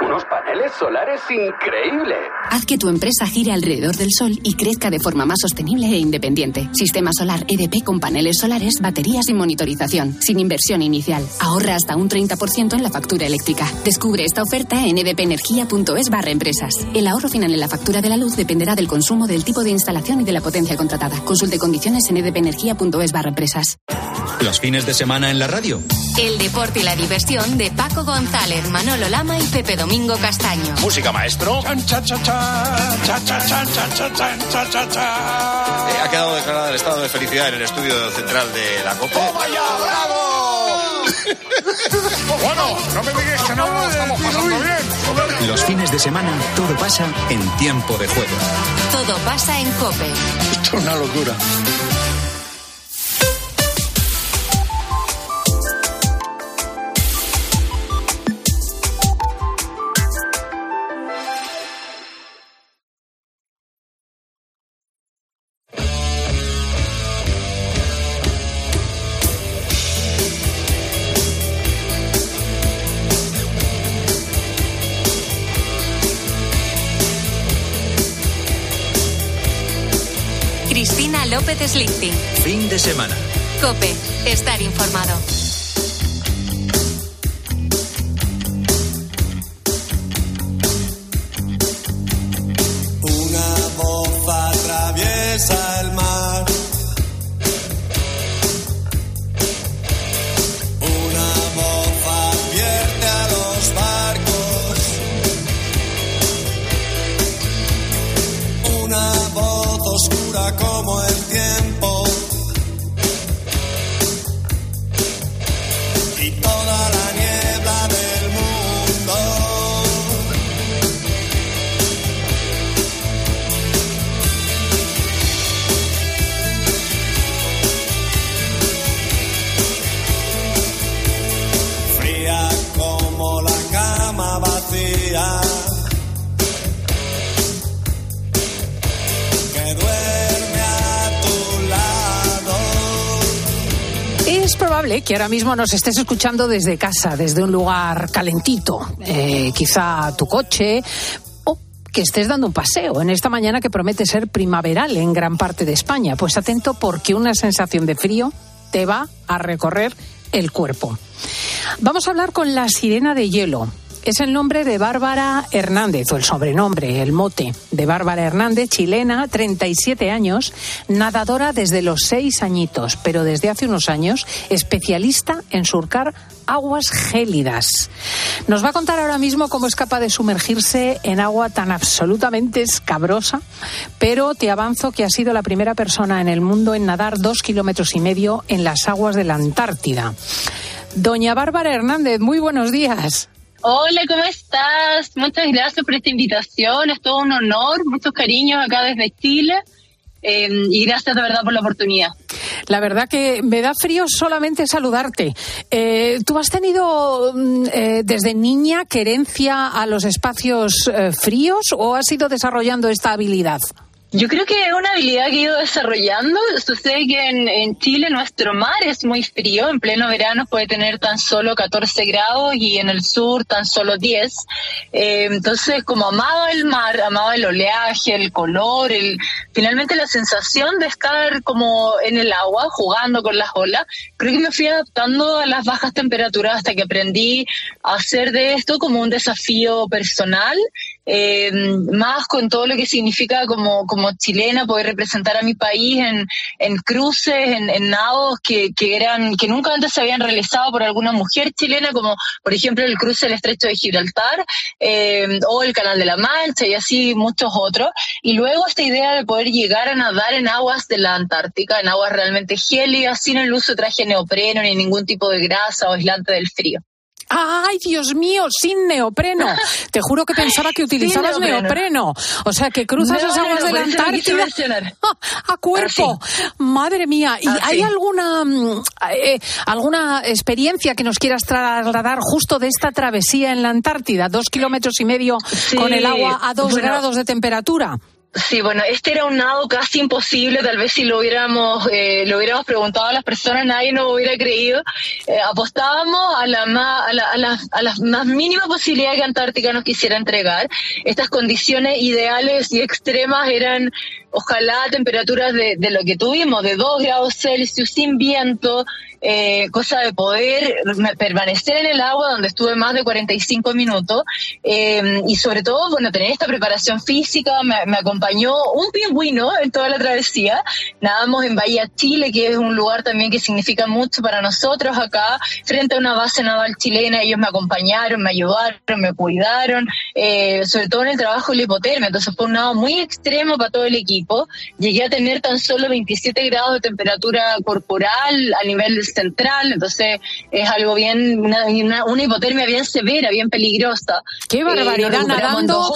Unos paneles solares increíbles. Haz que tu empresa gire alrededor del sol y crezca de forma más sostenible e independiente. Sistema solar EDP con paneles solares, baterías y monitorización, sin inversión inicial. Ahorra hasta un 30% en la factura eléctrica. Descubre esta oferta en edpenergia.es barra empresas. El ahorro final en la factura de la luz dependerá del consumo, del tipo de instalación y de la potencia contratada. Consulte condiciones en edpenergia.es barra empresas. Los fines de semana en la radio. El deporte y la diversión de Paco González, Manolo Lama y Pepe Domingo Castaño. Música, maestro. Eh, ha quedado declarado el estado de felicidad en el estudio central de la Copa. vaya, bravo! bueno, no me digas que no lo estamos pasando bien. Los fines de semana todo pasa en tiempo de juego. Todo pasa en Cope. Esto es una locura. Semana. Cope. Estar informado. Que ahora mismo nos estés escuchando desde casa, desde un lugar calentito, eh, quizá tu coche o que estés dando un paseo en esta mañana que promete ser primaveral en gran parte de España. Pues atento porque una sensación de frío te va a recorrer el cuerpo. Vamos a hablar con la sirena de hielo. Es el nombre de Bárbara Hernández, o el sobrenombre, el mote de Bárbara Hernández, chilena, 37 años, nadadora desde los seis añitos, pero desde hace unos años especialista en surcar aguas gélidas. Nos va a contar ahora mismo cómo es capaz de sumergirse en agua tan absolutamente escabrosa, pero te avanzo que ha sido la primera persona en el mundo en nadar dos kilómetros y medio en las aguas de la Antártida. Doña Bárbara Hernández, muy buenos días. Hola, ¿cómo estás? Muchas gracias por esta invitación. Es todo un honor, muchos cariños acá desde Chile. eh, y gracias de verdad por la oportunidad. La verdad que me da frío solamente saludarte. Eh, ¿Tú has tenido mm, eh, desde niña querencia a los espacios eh, fríos o has ido desarrollando esta habilidad? Yo creo que es una habilidad que he ido desarrollando. Sucede que en, Chile nuestro mar es muy frío. En pleno verano puede tener tan solo 14 grados y en el sur tan solo 10. Eh, entonces, como amaba el mar, amaba el oleaje, el color, el, finalmente la sensación de estar como en el agua, jugando con las olas, creo que me fui adaptando a las bajas temperaturas hasta que aprendí a hacer de esto como un desafío personal eh, más con todo lo que significa como, como chilena poder representar a mi país en, en cruces, en, en nados que, que eran, que nunca antes se habían realizado por alguna mujer chilena, como por ejemplo el cruce del Estrecho de Gibraltar, eh, o el Canal de la Mancha y así muchos otros. Y luego esta idea de poder llegar a nadar en aguas de la Antártica, en aguas realmente gélidas, sin el uso de traje neopreno ni ningún tipo de grasa o aislante del frío. ¡Ay, Dios mío! Sin neopreno. Te juro que pensaba que utilizabas neopreno. O sea, que cruzas las aguas de la Antártida a cuerpo. Madre mía. ¿Y hay alguna, mm, eh, alguna experiencia que nos quieras trasladar justo de esta travesía en la Antártida? Dos kilómetros y medio con el agua a dos grados de temperatura. Sí, bueno, este era un nado casi imposible, tal vez si lo hubiéramos, eh, lo hubiéramos preguntado a las personas, nadie nos hubiera creído. Eh, apostábamos a la, más, a, la, a, la, a la más mínima posibilidad que Antártica nos quisiera entregar. Estas condiciones ideales y extremas eran ojalá temperaturas de, de lo que tuvimos, de 2 grados Celsius, sin viento, eh, cosa de poder permanecer en el agua donde estuve más de 45 minutos eh, y sobre todo, bueno, tener esta preparación física, me, me, acompañó un pingüino en toda la travesía, nadamos en Bahía Chile, que es un lugar también que significa mucho para nosotros acá, frente a una base naval chilena, ellos me acompañaron, me ayudaron, me cuidaron, eh, sobre todo en el trabajo de la hipotermia, entonces fue un nado muy extremo para todo el equipo. Llegué a tener tan solo 27 grados de temperatura corporal a nivel central, entonces es algo bien, una, una, hipotermia bien severa, bien peligrosa. Qué eh, barbaridad, eh, nadando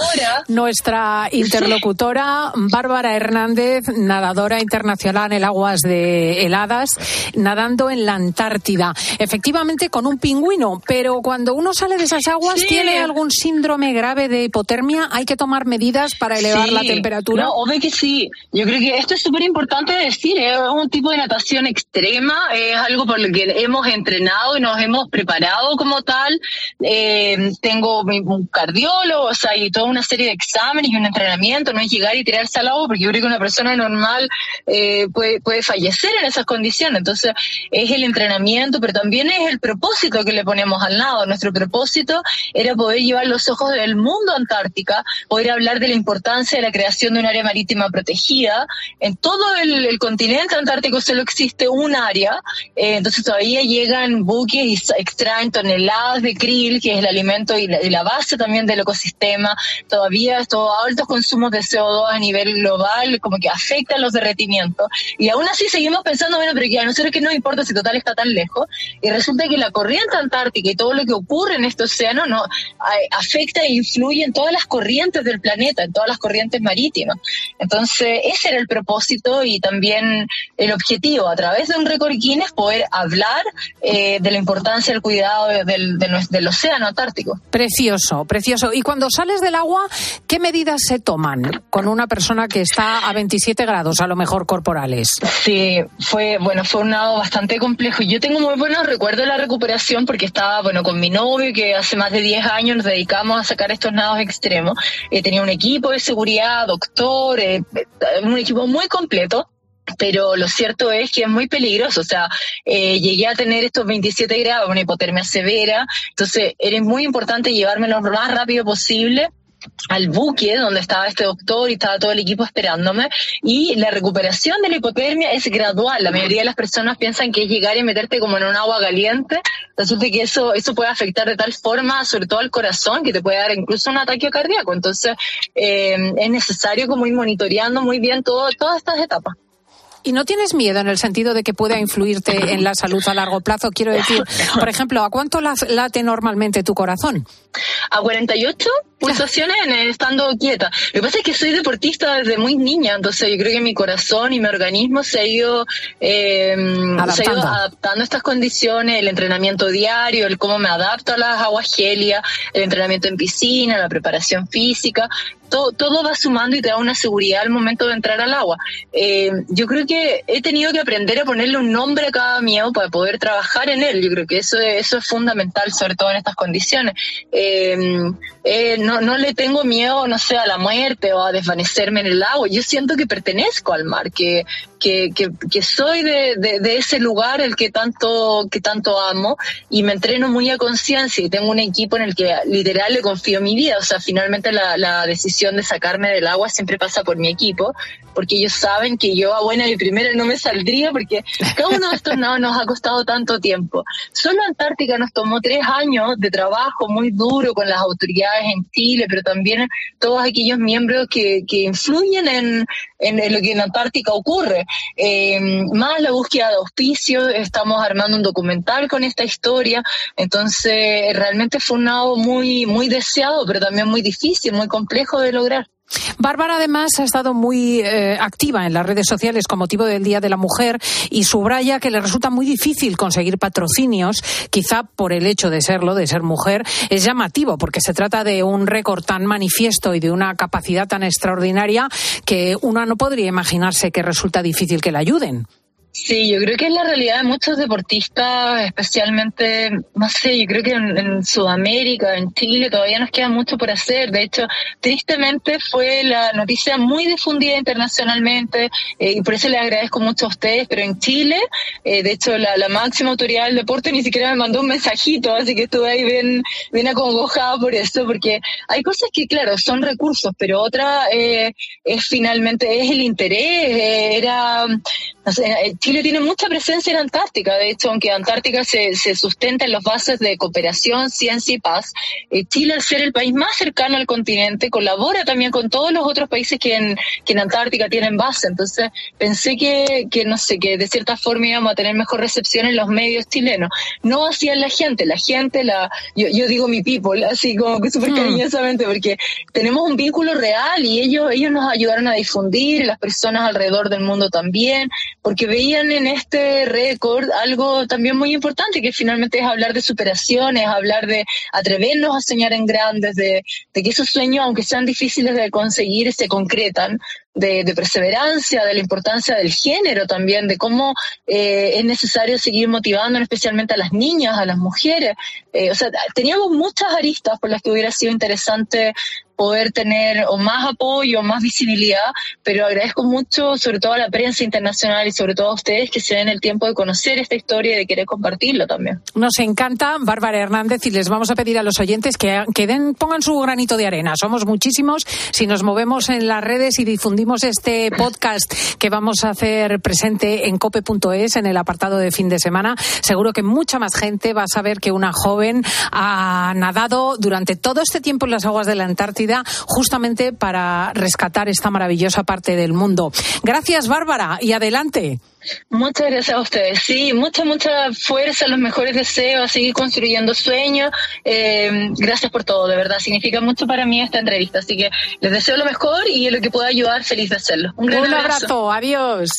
nuestra interlocutora Bárbara Hernández, nadadora internacional en aguas de heladas, nadando en la Antártida. Efectivamente con un pingüino, pero cuando uno sale de esas aguas, sí. ¿tiene algún síndrome grave de hipotermia? ¿Hay que tomar medidas para elevar sí. la temperatura? No, obvio que sí, yo creo que esto es súper importante decir, es un tipo de natación extrema, es algo por lo que hemos entrenado y nos hemos preparado como tal. Eh, tengo un cardiólogo, o sea, y toda una serie de exámenes y un entrenamiento, no es llegar y tirarse al agua, porque yo creo que una persona normal eh, puede, puede fallecer en esas condiciones. Entonces, es el entrenamiento, pero también es el propósito que le ponemos al nado. Nuestro propósito era poder llevar los ojos del mundo a Antártica, poder hablar de la importancia de la creación de un área marítima protegida. En todo el, el continente antártico solo existe un área, eh, entonces todavía llegan buques y extraen toneladas de krill, que es el alimento y la, y la base también del ecosistema. Todavía estos altos consumos de CO2 a nivel global como que afectan los derretimientos. Y aún así seguimos pensando, bueno, pero que a nosotros que no importa si total está tan lejos. Y resulta que la corriente antártica y todo lo que ocurre en este océano no afecta e influye en todas las corrientes del planeta, en todas las corrientes marítimas. Entonces, ese era el propósito y también el objetivo, a través de un récord Guinness, poder hablar eh, de la importancia del cuidado de, del, de nuestro, del océano Antártico. Precioso, precioso. Y cuando sales del agua, ¿qué medidas se toman con una persona que está a 27 grados, a lo mejor corporales? Sí, fue, bueno, fue un nado bastante complejo. Yo tengo muy buenos recuerdos de la recuperación porque estaba, bueno, con mi novio que hace más de 10 años nos dedicamos a sacar estos nados extremos. Eh, tenía un equipo de seguridad, doctor, eh, un equipo muy completo pero lo cierto es que es muy peligroso, o sea, eh, llegué a tener estos 27 grados, una hipotermia severa, entonces era muy importante llevármelo lo más rápido posible al buque donde estaba este doctor y estaba todo el equipo esperándome y la recuperación de la hipotermia es gradual. La mayoría de las personas piensan que es llegar y meterte como en un agua caliente. Resulta que eso, eso puede afectar de tal forma, sobre todo al corazón, que te puede dar incluso un ataque cardíaco. Entonces, eh, es necesario como ir monitoreando muy bien todo, todas estas etapas. ¿Y no tienes miedo en el sentido de que pueda influirte en la salud a largo plazo? Quiero decir, por ejemplo, ¿a cuánto late normalmente tu corazón? A 48 pulsaciones estando quieta. Lo que pasa es que soy deportista desde muy niña, entonces yo creo que mi corazón y mi organismo se ha ido, eh, se ha ido adaptando a estas condiciones, el entrenamiento diario, el cómo me adapto a las aguas gélidas, el entrenamiento en piscina, la preparación física, todo, va sumando y te da una seguridad al momento de entrar al agua. Eh, yo creo que he tenido que aprender a ponerle un nombre a cada miedo para poder trabajar en él. Yo creo que eso, eso es fundamental, sobre todo en estas condiciones. Eh, eh, no, no le tengo miedo, no sé, a la muerte o a desvanecerme en el agua. Yo siento que pertenezco al mar, que, que, que, soy de, de, ese lugar el que tanto, que tanto amo y me entreno muy a conciencia y tengo un equipo en el que literal le confío mi vida. O sea, finalmente la, la decisión de sacarme del agua siempre pasa por mi equipo, porque ellos saben que yo a buena y primera no me saldría porque cada uno de estos nados nos ha costado tanto tiempo. Solo Antártica nos tomó tres años de trabajo muy duro con las autoridades en Chile, pero también todos aquellos miembros que, que influyen en, en, lo que en Antártica ocurre. Eh, más la búsqueda de auspicios, estamos armando un documental con esta historia, entonces realmente fue un nado muy, muy deseado, pero también muy difícil, muy complejo de lograr. Bárbara además ha estado muy eh, activa en las redes sociales con motivo del Día de la Mujer y subraya que le resulta muy difícil conseguir patrocinios, quizá por el hecho de serlo, de ser mujer, es llamativo porque se trata de un récord tan manifiesto y de una capacidad tan extraordinaria que uno no podría imaginarse que resulta difícil que la ayuden. Sí, yo creo que es la realidad de muchos deportistas, especialmente, no sé, yo creo que en, Sudamérica, en Chile, todavía nos queda mucho por hacer. De hecho, tristemente fue la noticia muy difundida internacionalmente eh, y por eso les agradezco mucho a ustedes, pero en Chile, eh, de hecho, la, máxima autoridad del deporte ni siquiera me mandó un mensajito, así que estuve ahí bien, bien acongojada por eso, porque hay cosas que, claro, son recursos, pero otra eh, es finalmente, es el interés, era, no sé, tiene mucha presencia en Antártica. De hecho, aunque Antártica se, se sustenta en los bases de cooperación, ciencia y paz, eh, Chile, al ser el país más cercano al continente, colabora también con todos los otros países que en, que en Antártica tienen base. Entonces, pensé que, que, no sé, que de cierta forma íbamos a tener mejor recepción en los medios chilenos. No hacían la gente, la gente, la yo, yo digo mi people, así como que súper mm. cariñosamente, porque tenemos un vínculo real y ellos, ellos nos ayudaron a difundir, las personas alrededor del mundo también, porque veían en este récord algo también muy importante, que finalmente es hablar de superaciones, hablar de atrevernos a soñar en grandes, de, de que esos sueños, aunque sean difíciles de conseguir, se concretan de, perseverancia, de la importancia del género también, de cómo eh, es necesario seguir motivando especialmente a las niñas, a las mujeres. Eh, o sea, teníamos muchas aristas por las que hubiera sido interesante poder tener o más apoyo, más visibilidad, pero agradezco mucho sobre todo a la prensa internacional y sobre todo a ustedes que se den el tiempo de conocer esta historia y de querer compartirla también. Nos encanta Bárbara Hernández y les vamos a pedir a los oyentes que, que den, pongan su granito de arena. Somos muchísimos. Si nos movemos en las redes y difundimos este podcast que vamos a hacer presente en cope.es en el apartado de fin de semana, seguro que mucha más gente va a saber que una joven ha nadado durante todo este tiempo en las aguas de la Antártida justamente para rescatar esta maravillosa parte del mundo. Gracias, Bárbara, y adelante. Muchas gracias a ustedes. Sí, mucha, mucha fuerza, los mejores deseos, a seguir construyendo sueños. Eh, gracias por todo, de verdad. Significa mucho para mí esta entrevista. Así que les deseo lo mejor y en lo que pueda ayudar, feliz de hacerlo. Un, gran abrazo. Adiós.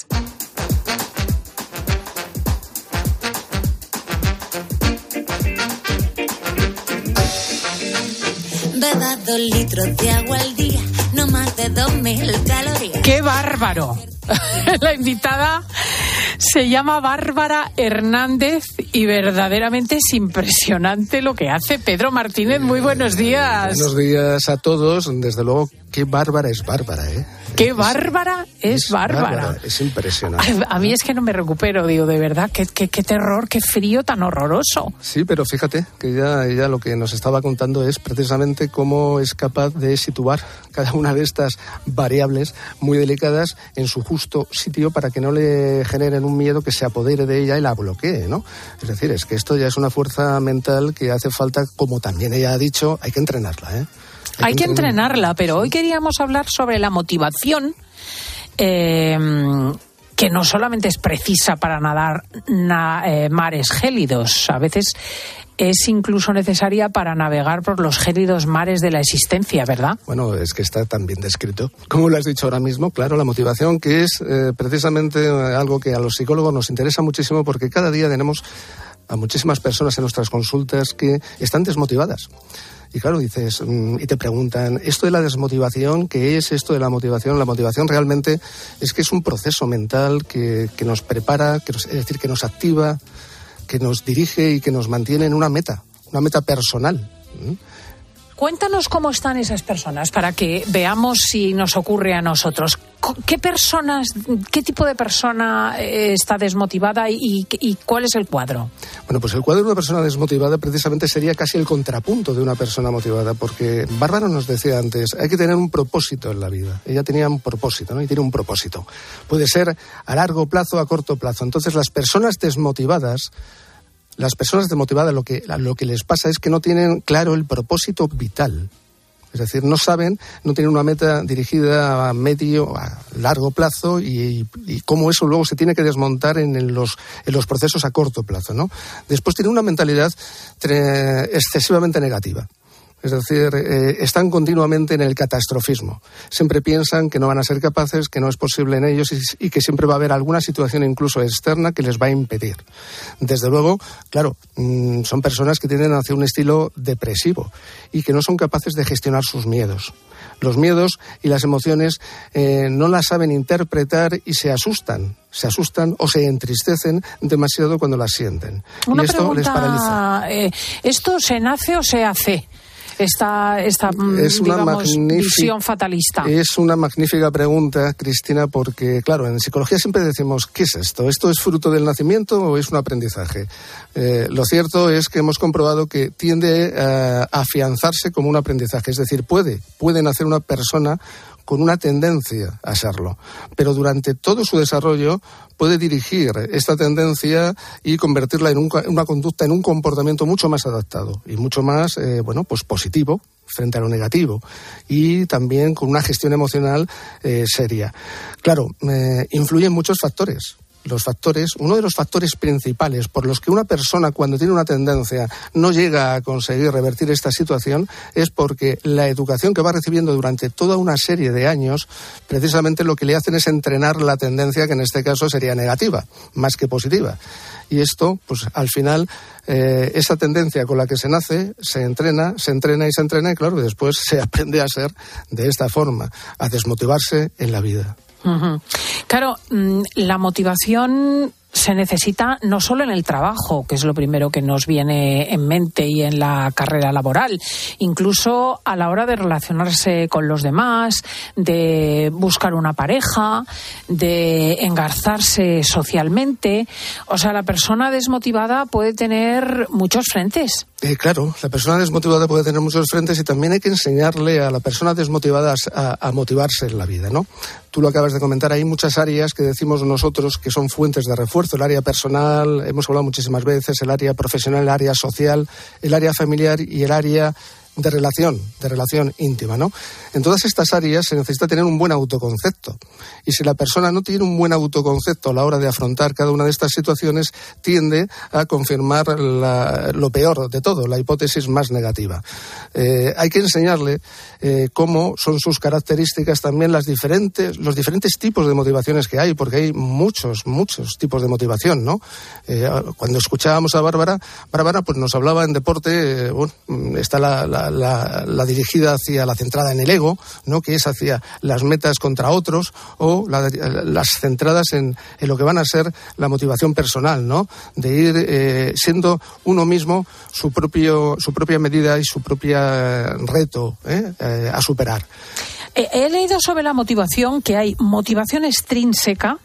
Dos litros de agua al día, no más de dos mil calorías. ¡Qué bárbaro! la invitada se llama Bárbara Hernández y verdaderamente es impresionante lo que hace. Pedro Martínez, muy buenos días. Buenos días a todos. Desde luego, qué bárbara es Bárbara, ¿eh? Qué bárbara es, bárbara. Es impresionante. A, mí es que no me recupero, digo, de verdad, qué, qué, qué, terror, qué frío tan horroroso. Sí, pero fíjate que ya ella lo que nos estaba contando es precisamente cómo es capaz de situar cada una de estas variables muy delicadas en su justo sitio para que no le generen un miedo que se apodere de ella y la bloquee, ¿no? Es decir, es que esto ya es una fuerza mental que hace falta, como también ella ha dicho, hay que entrenarla, ¿eh? Hay, que, entrenarla, pero hoy queríamos hablar sobre la motivación. Em, que no solamente es precisa para nadar eh, mares gélidos, a veces es incluso necesaria para navegar por los gélidos mares de la existencia, ¿verdad? Bueno, es que está tan bien descrito. Como lo has dicho ahora mismo, claro, la motivación que es eh, precisamente algo que a los psicólogos nos interesa muchísimo porque cada día tenemos a muchísimas personas en nuestras consultas que están desmotivadas. Y claro, dices, mm, y te preguntan, ¿esto de la desmotivación? ¿Qué es esto de la motivación? La motivación realmente es que es un proceso mental que, que nos prepara, que es decir, que nos activa, que nos dirige y que nos mantiene en una meta, una meta personal. Cuéntanos cómo están esas personas para que veamos si nos ocurre a nosotros. ¿Qué personas, qué tipo de persona eh, está desmotivada y, cuál es el cuadro? Bueno, pues el cuadro de una persona desmotivada precisamente sería casi el contrapunto de una persona motivada, porque Bárbara nos decía antes, hay que tener un propósito en la vida. Ella tenía un propósito, ¿no? Y tiene un propósito. Puede ser a largo plazo a corto plazo. Entonces, las personas desmotivadas las personas desmotivadas lo que, lo que les pasa es que no tienen claro el propósito vital. Es decir, no saben, no tienen una meta dirigida a medio, a largo plazo y, cómo eso luego se tiene que desmontar en, los, en los procesos a corto plazo. ¿no? Después tienen una mentalidad excesivamente negativa. Es decir, eh, están continuamente en el catastrofismo. Siempre piensan que no van a ser capaces, que no es posible en ellos y, que siempre va a haber alguna situación incluso externa que les va a impedir. Desde luego, claro, mm, son personas que tienden hacia un estilo depresivo y que no son capaces de gestionar sus miedos. Los miedos y las emociones eh, no las saben interpretar y se asustan se asustan o se entristecen demasiado cuando las sienten. y esto les paraliza. Eh, ¿Esto se nace o se hace? Esta, esta es una visión fatalista? Es una magnífica pregunta, Cristina, porque, claro, en psicología siempre decimos, ¿qué es esto? ¿Esto es fruto del nacimiento o es un aprendizaje? Eh, lo cierto es que hemos comprobado que tiende a afianzarse como un aprendizaje, es decir, puede, puede nacer una persona con una tendencia a serlo, pero durante todo su desarrollo puede dirigir esta tendencia y convertirla en una conducta, en un comportamiento mucho más adaptado y mucho más, eh, bueno, pues positivo frente a lo negativo y también con una gestión emocional eh, seria. Claro, eh, influyen muchos factores los factores, uno de los factores principales por los que una persona cuando tiene una tendencia no llega a conseguir revertir esta situación es porque la educación que va recibiendo durante toda una serie de años precisamente lo que le hacen es entrenar la tendencia que en este caso sería negativa más que positiva. Y esto, pues al final, eh, esa tendencia con la que se nace, se entrena, se entrena y se entrena y claro, después se aprende a ser de esta forma, a desmotivarse en la vida. Claro, mm, la motivación se necesita no solo en el trabajo, que es lo primero que nos viene en mente y en la carrera laboral, incluso a la hora de relacionarse con los demás, de buscar una pareja, de engarzarse socialmente. O sea, la persona desmotivada puede tener muchos frentes. Eh, claro, la persona desmotivada puede tener muchos frentes y también hay que enseñarle a la persona desmotivada a, motivarse en la vida, ¿no? Tú lo acabas de comentar, hay muchas áreas que decimos nosotros que son fuentes de refuerzo, el área personal, hemos hablado muchísimas veces, el área profesional, el área social, el área familiar y el área de relación, de relación íntima, ¿no? En todas estas áreas se necesita tener un buen autoconcepto. Y si la persona no tiene un buen autoconcepto a la hora de afrontar cada una de estas situaciones, tiende a confirmar lo peor de todo, la hipótesis más negativa. Eh, hay que enseñarle eh, cómo son sus características también las diferentes, los diferentes tipos de motivaciones que hay, porque hay muchos, muchos tipos de motivación, ¿no? Eh, cuando escuchábamos a Bárbara, Bárbara pues nos hablaba en deporte, está la la, dirigida hacia la centrada en el ego, ¿no? que es hacia las metas contra otros, o las centradas en, lo que van a ser la motivación personal, ¿no? de ir eh, siendo uno mismo su, propio, su propia medida y su propio reto ¿eh? Eh, a superar. He leído sobre la motivación que hay motivación extrínseca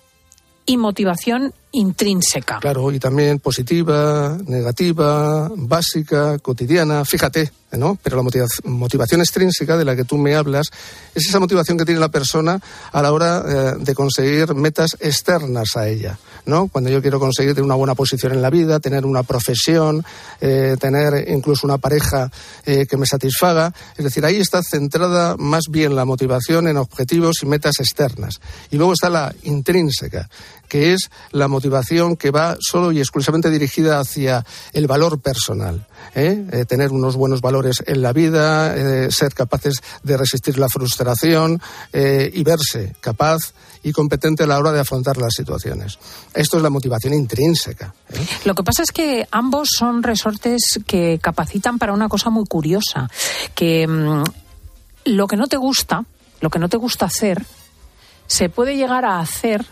y motivación intrínseca. Claro, y también positiva, negativa, básica, cotidiana. Fíjate, ¿no? Pero la motivación extrínseca de la que tú me hablas es esa motivación que tiene la persona a la hora eh, de conseguir metas externas a ella, ¿no? Cuando yo quiero conseguir tener una buena posición en la vida, tener una profesión, eh, tener incluso una pareja eh, que me satisfaga. Es decir, ahí está centrada más bien la motivación en objetivos y metas externas. Y luego está la intrínseca, que es la motivación que va solo y exclusivamente dirigida hacia el valor personal. ¿Eh? Eh, tener unos buenos valores en la vida, eh, ser capaces de resistir la frustración y verse capaz y competente a la hora de afrontar las situaciones. Esto es la motivación intrínseca. Lo que pasa es que ambos son resortes que capacitan para una cosa muy curiosa, que mm, lo que no te gusta, lo que no te gusta hacer, se puede llegar a hacer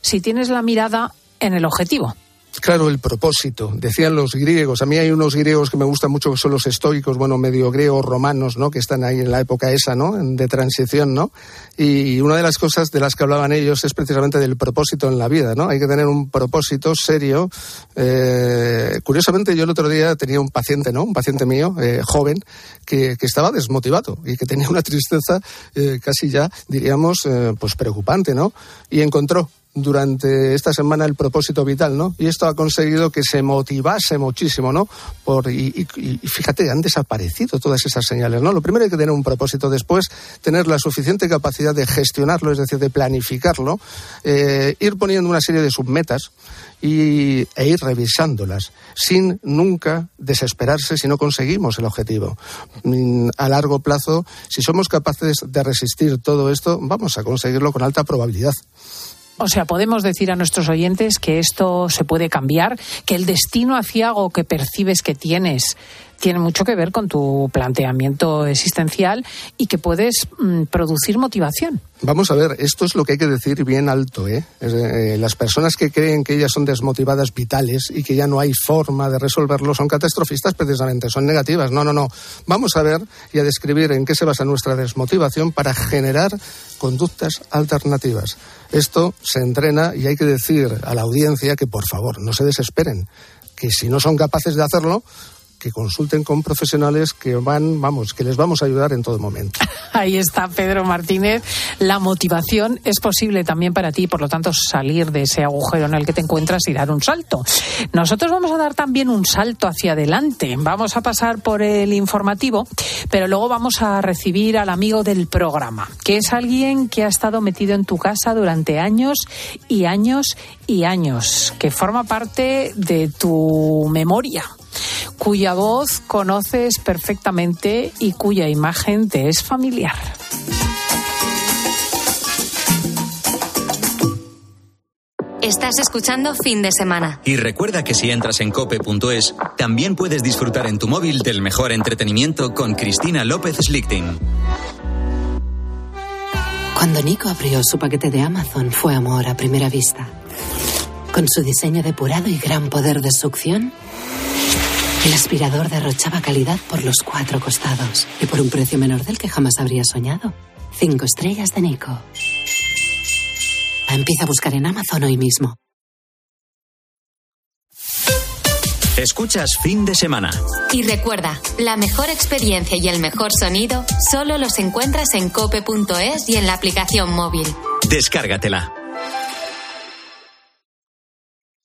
si tienes la mirada en el objetivo. Claro, el propósito. Decían los griegos. A mí hay unos griegos que me gustan mucho que son los estoicos, bueno, medio griegos romanos, ¿no? Que están ahí en la época esa, ¿no? De transición, ¿no? Y una de las cosas de las que hablaban ellos es precisamente del propósito en la vida, ¿no? Hay que tener un propósito serio. Eh, curiosamente, yo el otro día tenía un paciente, ¿no? Un paciente mío, eh, joven, que, que, estaba desmotivado y que tenía una tristeza eh, casi ya, diríamos, eh, pues preocupante, ¿no? Y encontró durante esta semana el propósito vital, ¿no? Y esto ha conseguido que se motivase muchísimo, ¿no? Por, y, y, fíjate, han desaparecido todas esas señales, ¿no? Lo primero hay que tener un propósito, después tener la suficiente capacidad de gestionarlo, es decir, de planificarlo, eh, ir poniendo una serie de submetas y, e ir revisándolas, sin nunca desesperarse si no conseguimos el objetivo. Mm, a largo plazo, si somos capaces de resistir todo esto, vamos a conseguirlo con alta probabilidad. O sea, podemos decir a nuestros oyentes que esto se puede cambiar, que el destino aciago que percibes que tienes tiene mucho que ver con tu planteamiento existencial y que puedes mm, producir motivación. Vamos a ver, esto es lo que hay que decir bien alto. ¿eh? Eh, las personas que creen que ellas son desmotivadas vitales y que ya no hay forma de resolverlo son catastrofistas precisamente, son negativas. No, no, no. Vamos a ver y a describir en qué se basa nuestra desmotivación para generar conductas alternativas. Esto se entrena y hay que decir a la audiencia que por favor no se desesperen, que si no son capaces de hacerlo, que consulten con profesionales que van, vamos, que les vamos a ayudar en todo momento. Ahí está Pedro Martínez. La motivación es posible también para ti, por lo tanto, salir de ese agujero en el que te encuentras y dar un salto. Nosotros vamos a dar también un salto hacia adelante. Vamos a pasar por el informativo, pero luego vamos a recibir al amigo del programa, que es alguien que ha estado metido en tu casa durante años y años y años, que forma parte de tu memoria cuya voz conoces perfectamente y cuya imagen te es familiar. Estás escuchando fin de semana. Y recuerda que si entras en cope.es, también puedes disfrutar en tu móvil del mejor entretenimiento con Cristina López Slichting. Cuando Nico abrió su paquete de Amazon fue amor a primera vista. Con su diseño depurado y gran poder de succión, el aspirador derrochaba calidad por los cuatro costados y por un precio menor del que jamás habría soñado. Cinco estrellas de Nico. Empieza a buscar en Amazon hoy mismo. Escuchas fin de semana. Y recuerda, la mejor experiencia y el mejor sonido solo los encuentras en cope.es y en la aplicación móvil. Descárgatela.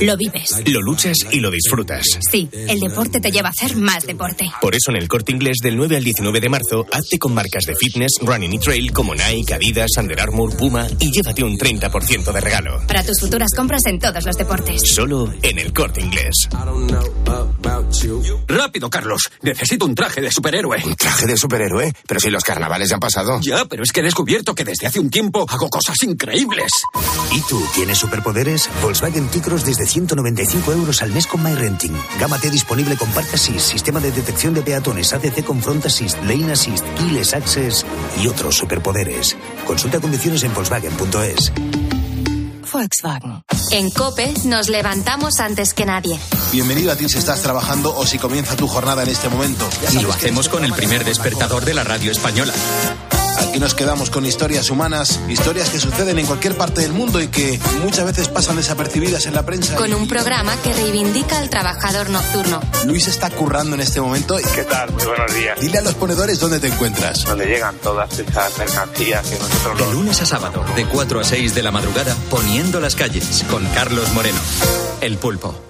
Lo vives. Lo luchas y lo disfrutas. Sí, el deporte te lleva a hacer más deporte. Por eso en el corte inglés del 9 al 19 de marzo, hazte con marcas de fitness, running y trail como Nike, Adidas, Under Armour, Puma y llévate un 30% de regalo. Para tus futuras compras en todos los deportes. Solo en el corte inglés. Rápido, Carlos. Necesito un traje de superhéroe. ¿Un traje de superhéroe? Pero si los carnavales ya han pasado. Ya, pero es que he descubierto que desde hace un tiempo hago cosas increíbles. ¿Y tú tienes superpoderes? Volkswagen Volkswagen T-Cross desde 195 euros al mes con MyRenting. Gama T disponible con Park Assist, sistema de detección de peatones, ACC con Front Assist, Lane Assist, Keyless Access y otros superpoderes. Consulta condiciones en Volkswagen.es. Volkswagen. En COPE nos levantamos antes que nadie. Bienvenido a ti si estás trabajando o si comienza tu jornada en este momento. Y lo hacemos con el primer despertador de la radio española. Aquí nos quedamos con historias humanas, historias que suceden en cualquier parte del mundo y que muchas veces pasan desapercibidas en la prensa. Con un programa que reivindica al trabajador nocturno. Luis está currando en este momento. ¿Qué tal? Muy buenos días. Dile a los ponedores dónde te encuentras. Donde llegan todas esas mercancías que nosotros... De lunes a sábado, de 4 a 6 de la madrugada, poniendo las calles, con Carlos Moreno. El pulpo.